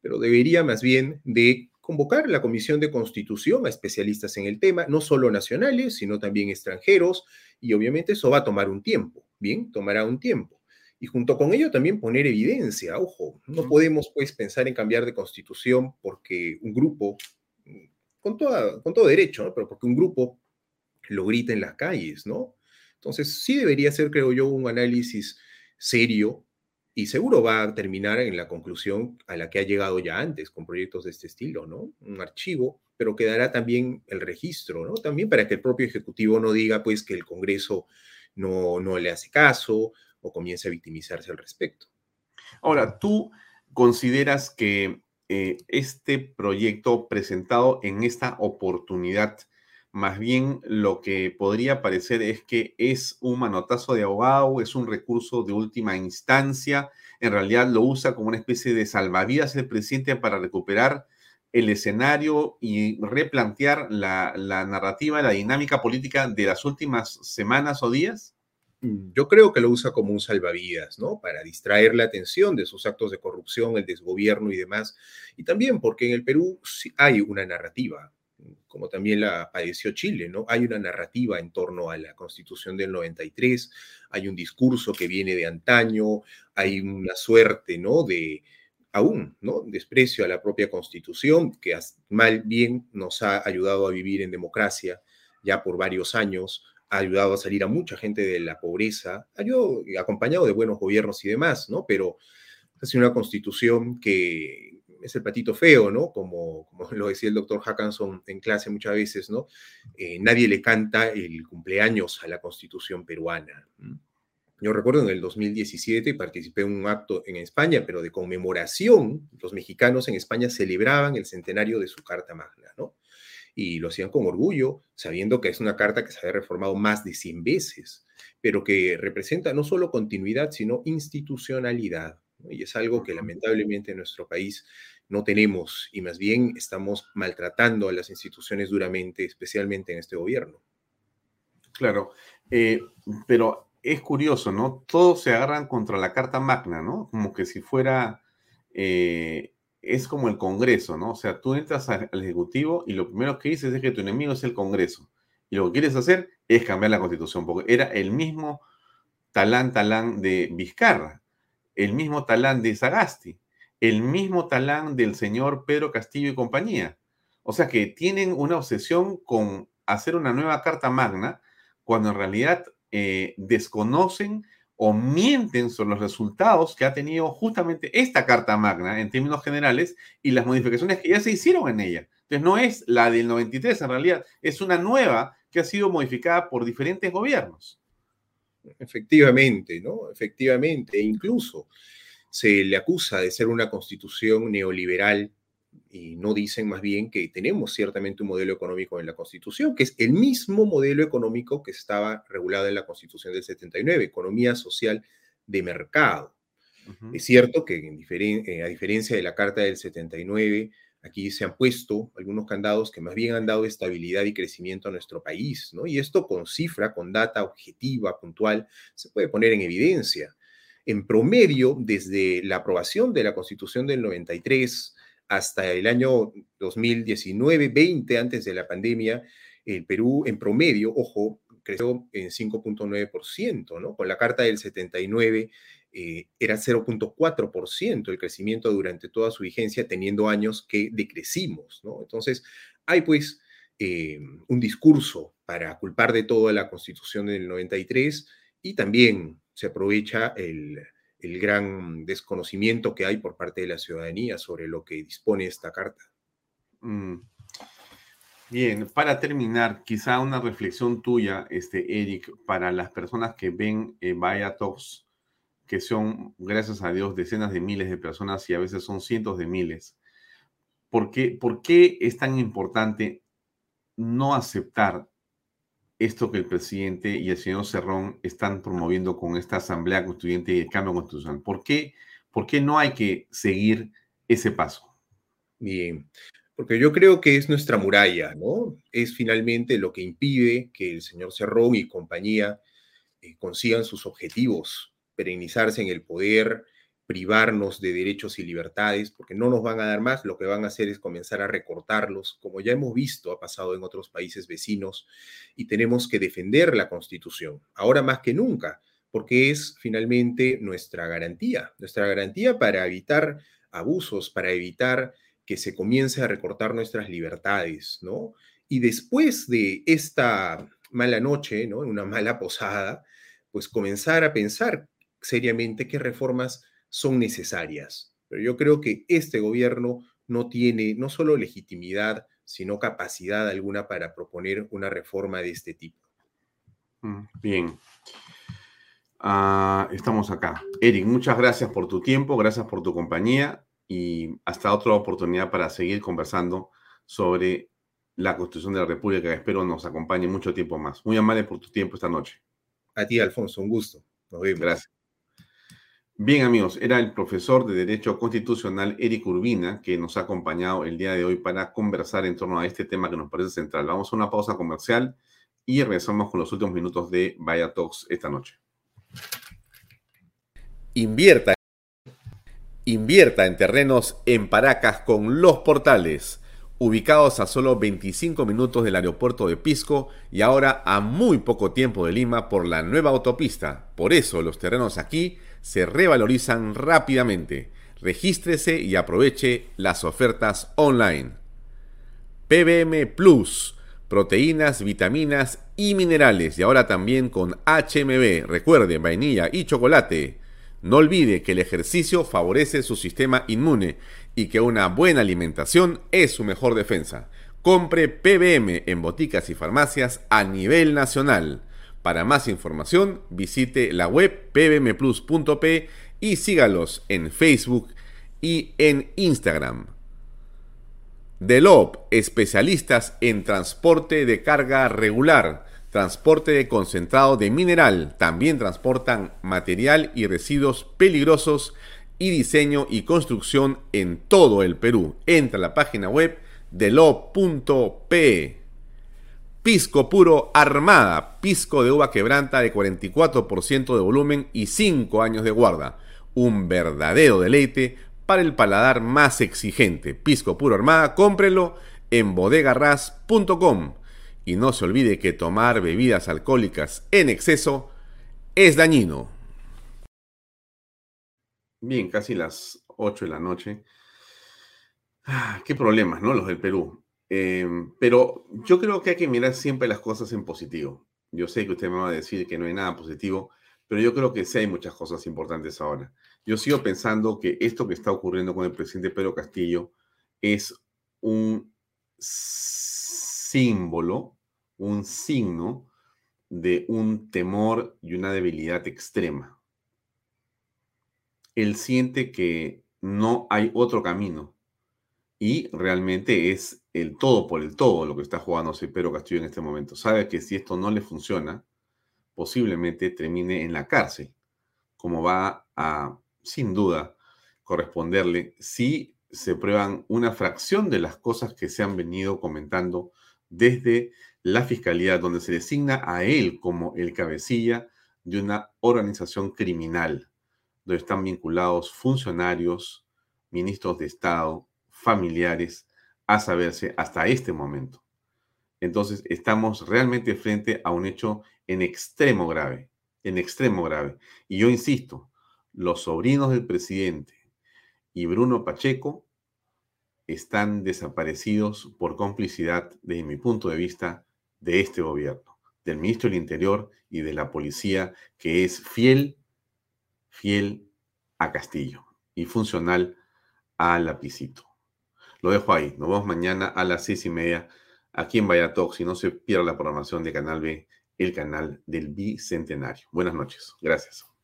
pero debería más bien de convocar la Comisión de Constitución a especialistas en el tema, no solo nacionales, sino también extranjeros, y obviamente eso va a tomar un tiempo, ¿bien? Tomará un tiempo. Y junto con ello también poner evidencia, ojo, no podemos pues pensar en cambiar de constitución porque un grupo con, con todo derecho, ¿no? pero porque un grupo lo grita en las calles, ¿no? Entonces, sí debería ser, creo yo, un análisis serio y seguro va a terminar en la conclusión a la que ha llegado ya antes con proyectos de este estilo, ¿no? Un archivo, pero quedará también el registro, ¿no? También para que el propio Ejecutivo no diga, pues, que el Congreso no, no le hace caso o comience a victimizarse al respecto. Ahora, ¿tú consideras que eh, este proyecto presentado en esta oportunidad, más bien lo que podría parecer es que es un manotazo de abogado, es un recurso de última instancia, en realidad lo usa como una especie de salvavidas el presidente para recuperar el escenario y replantear la, la narrativa, la dinámica política de las últimas semanas o días? Mm, yo creo que lo usa como un salvavidas, ¿no? Para distraer la atención de sus actos de corrupción, el desgobierno y demás. Y también porque en el Perú sí hay una narrativa, como también la padeció Chile, ¿no? Hay una narrativa en torno a la Constitución del 93, hay un discurso que viene de antaño, hay una suerte, ¿no? De aún, ¿no? Desprecio a la propia Constitución, que mal bien nos ha ayudado a vivir en democracia ya por varios años, ha ayudado a salir a mucha gente de la pobreza, ayudado, acompañado de buenos gobiernos y demás, ¿no? Pero ha sido una constitución que es el patito feo, ¿no? Como, como lo decía el doctor Hackanson en clase muchas veces, ¿no? Eh, nadie le canta el cumpleaños a la constitución peruana. Yo recuerdo en el 2017 participé en un acto en España, pero de conmemoración. Los mexicanos en España celebraban el centenario de su Carta Magna, ¿no? Y lo hacían con orgullo, sabiendo que es una carta que se había reformado más de 100 veces, pero que representa no solo continuidad, sino institucionalidad. Y es algo que lamentablemente en nuestro país no tenemos y más bien estamos maltratando a las instituciones duramente, especialmente en este gobierno. Claro, eh, pero es curioso, ¿no? Todos se agarran contra la Carta Magna, ¿no? Como que si fuera, eh, es como el Congreso, ¿no? O sea, tú entras al Ejecutivo y lo primero que dices es que tu enemigo es el Congreso. Y lo que quieres hacer es cambiar la Constitución, porque era el mismo talán talán de Vizcarra, el mismo talán de Sagasti, el mismo talán del señor Pedro Castillo y compañía. O sea que tienen una obsesión con hacer una nueva Carta Magna cuando en realidad eh, desconocen o mienten sobre los resultados que ha tenido justamente esta Carta Magna en términos generales y las modificaciones que ya se hicieron en ella. Entonces no es la del 93 en realidad, es una nueva que ha sido modificada por diferentes gobiernos. Efectivamente, ¿no? Efectivamente, e incluso se le acusa de ser una constitución neoliberal y no dicen más bien que tenemos ciertamente un modelo económico en la Constitución, que es el mismo modelo económico que estaba regulado en la Constitución del 79, economía social de mercado. Es cierto que eh, a diferencia de la Carta del 79, aquí se han puesto algunos candados que más bien han dado estabilidad y crecimiento a nuestro país, ¿no? Y esto con cifra, con data objetiva, puntual, se puede poner en evidencia. En promedio, desde la aprobación de la Constitución del 93, hasta el año 2019-20, antes de la pandemia, el Perú en promedio, ojo, creció en 5.9%, ¿no? Con la Carta del 79 eh, era 0.4% el crecimiento durante toda su vigencia, teniendo años que decrecimos, ¿no? Entonces, hay pues eh, un discurso para culpar de todo a la Constitución del 93 y también se aprovecha el, el gran desconocimiento que hay por parte de la ciudadanía sobre lo que dispone esta carta. Mm. Bien, para terminar, quizá una reflexión tuya, este, Eric, para las personas que ven eh, Vaya Talks, que son, gracias a Dios, decenas de miles de personas y a veces son cientos de miles. ¿Por qué, por qué es tan importante no aceptar esto que el presidente y el señor Cerrón están promoviendo con esta asamblea constituyente y el cambio constitucional? ¿Por qué, ¿Por qué no hay que seguir ese paso? Bien, porque yo creo que es nuestra muralla, ¿no? Es finalmente lo que impide que el señor Cerrón y compañía eh, consigan sus objetivos, perennizarse en el poder, privarnos de derechos y libertades, porque no nos van a dar más, lo que van a hacer es comenzar a recortarlos, como ya hemos visto, ha pasado en otros países vecinos, y tenemos que defender la Constitución, ahora más que nunca, porque es finalmente nuestra garantía, nuestra garantía para evitar abusos, para evitar que se comience a recortar nuestras libertades, ¿no? Y después de esta mala noche, ¿no? Una mala posada, pues comenzar a pensar seriamente qué reformas son necesarias. Pero yo creo que este gobierno no tiene no solo legitimidad, sino capacidad alguna para proponer una reforma de este tipo. Mm, bien. Ah, estamos acá. Eric, muchas gracias por tu tiempo, gracias por tu compañía y hasta otra oportunidad para seguir conversando sobre la Constitución de la República, que espero nos acompañe mucho tiempo más. Muy amable por tu tiempo esta noche. A ti, Alfonso, un gusto. Nos vemos. Gracias. Bien, amigos, era el profesor de Derecho Constitucional Eric Urbina que nos ha acompañado el día de hoy para conversar en torno a este tema que nos parece central. Vamos a una pausa comercial y regresamos con los últimos minutos de Vaya Talks esta noche. Invierta. Invierta en terrenos en Paracas con los portales, ubicados a solo 25 minutos del aeropuerto de Pisco y ahora a muy poco tiempo de Lima por la nueva autopista. Por eso los terrenos aquí se revalorizan rápidamente. Regístrese y aproveche las ofertas online. PBM Plus, proteínas, vitaminas y minerales y ahora también con HMB, recuerde, vainilla y chocolate. No olvide que el ejercicio favorece su sistema inmune y que una buena alimentación es su mejor defensa. Compre PBM en boticas y farmacias a nivel nacional. Para más información, visite la web pbmplus.p y sígalos en Facebook y en Instagram. Delop, especialistas en transporte de carga regular, transporte de concentrado de mineral, también transportan material y residuos peligrosos y diseño y construcción en todo el Perú. Entra a la página web delop.p. Pisco puro armada, pisco de uva quebranta de 44% de volumen y 5 años de guarda. Un verdadero deleite para el paladar más exigente. Pisco puro armada, cómprelo en bodegarras.com. Y no se olvide que tomar bebidas alcohólicas en exceso es dañino. Bien, casi las 8 de la noche. Ah, qué problemas, ¿no? Los del Perú. Em, pero yo creo que hay que mirar siempre las cosas en positivo. Yo sé que usted me va a decir que no hay nada positivo, pero yo creo que sí hay muchas cosas importantes ahora. Yo sigo pensando que esto que está ocurriendo con el presidente Pedro Castillo es un símbolo, un signo de un temor y una debilidad extrema. Él siente que no hay otro camino y realmente es el todo por el todo lo que está jugando Pedro Castillo en este momento. Sabe que si esto no le funciona, posiblemente termine en la cárcel, como va a, sin duda, corresponderle si se prueban una fracción de las cosas que se han venido comentando desde la fiscalía, donde se designa a él como el cabecilla de una organización criminal, donde están vinculados funcionarios, ministros de Estado, familiares, a saberse hasta este momento. Entonces, estamos realmente frente a un hecho en extremo grave, en extremo grave. Y yo insisto, los sobrinos del presidente y Bruno Pacheco están desaparecidos por complicidad, desde mi punto de vista, de este gobierno, del ministro del Interior y de la policía, que es fiel, fiel a Castillo y funcional a Lapicito. Lo dejo ahí. Nos vemos mañana a las seis y media aquí en Vallatox. Si no se pierda la programación de Canal B, el canal del Bicentenario. Buenas noches. Gracias.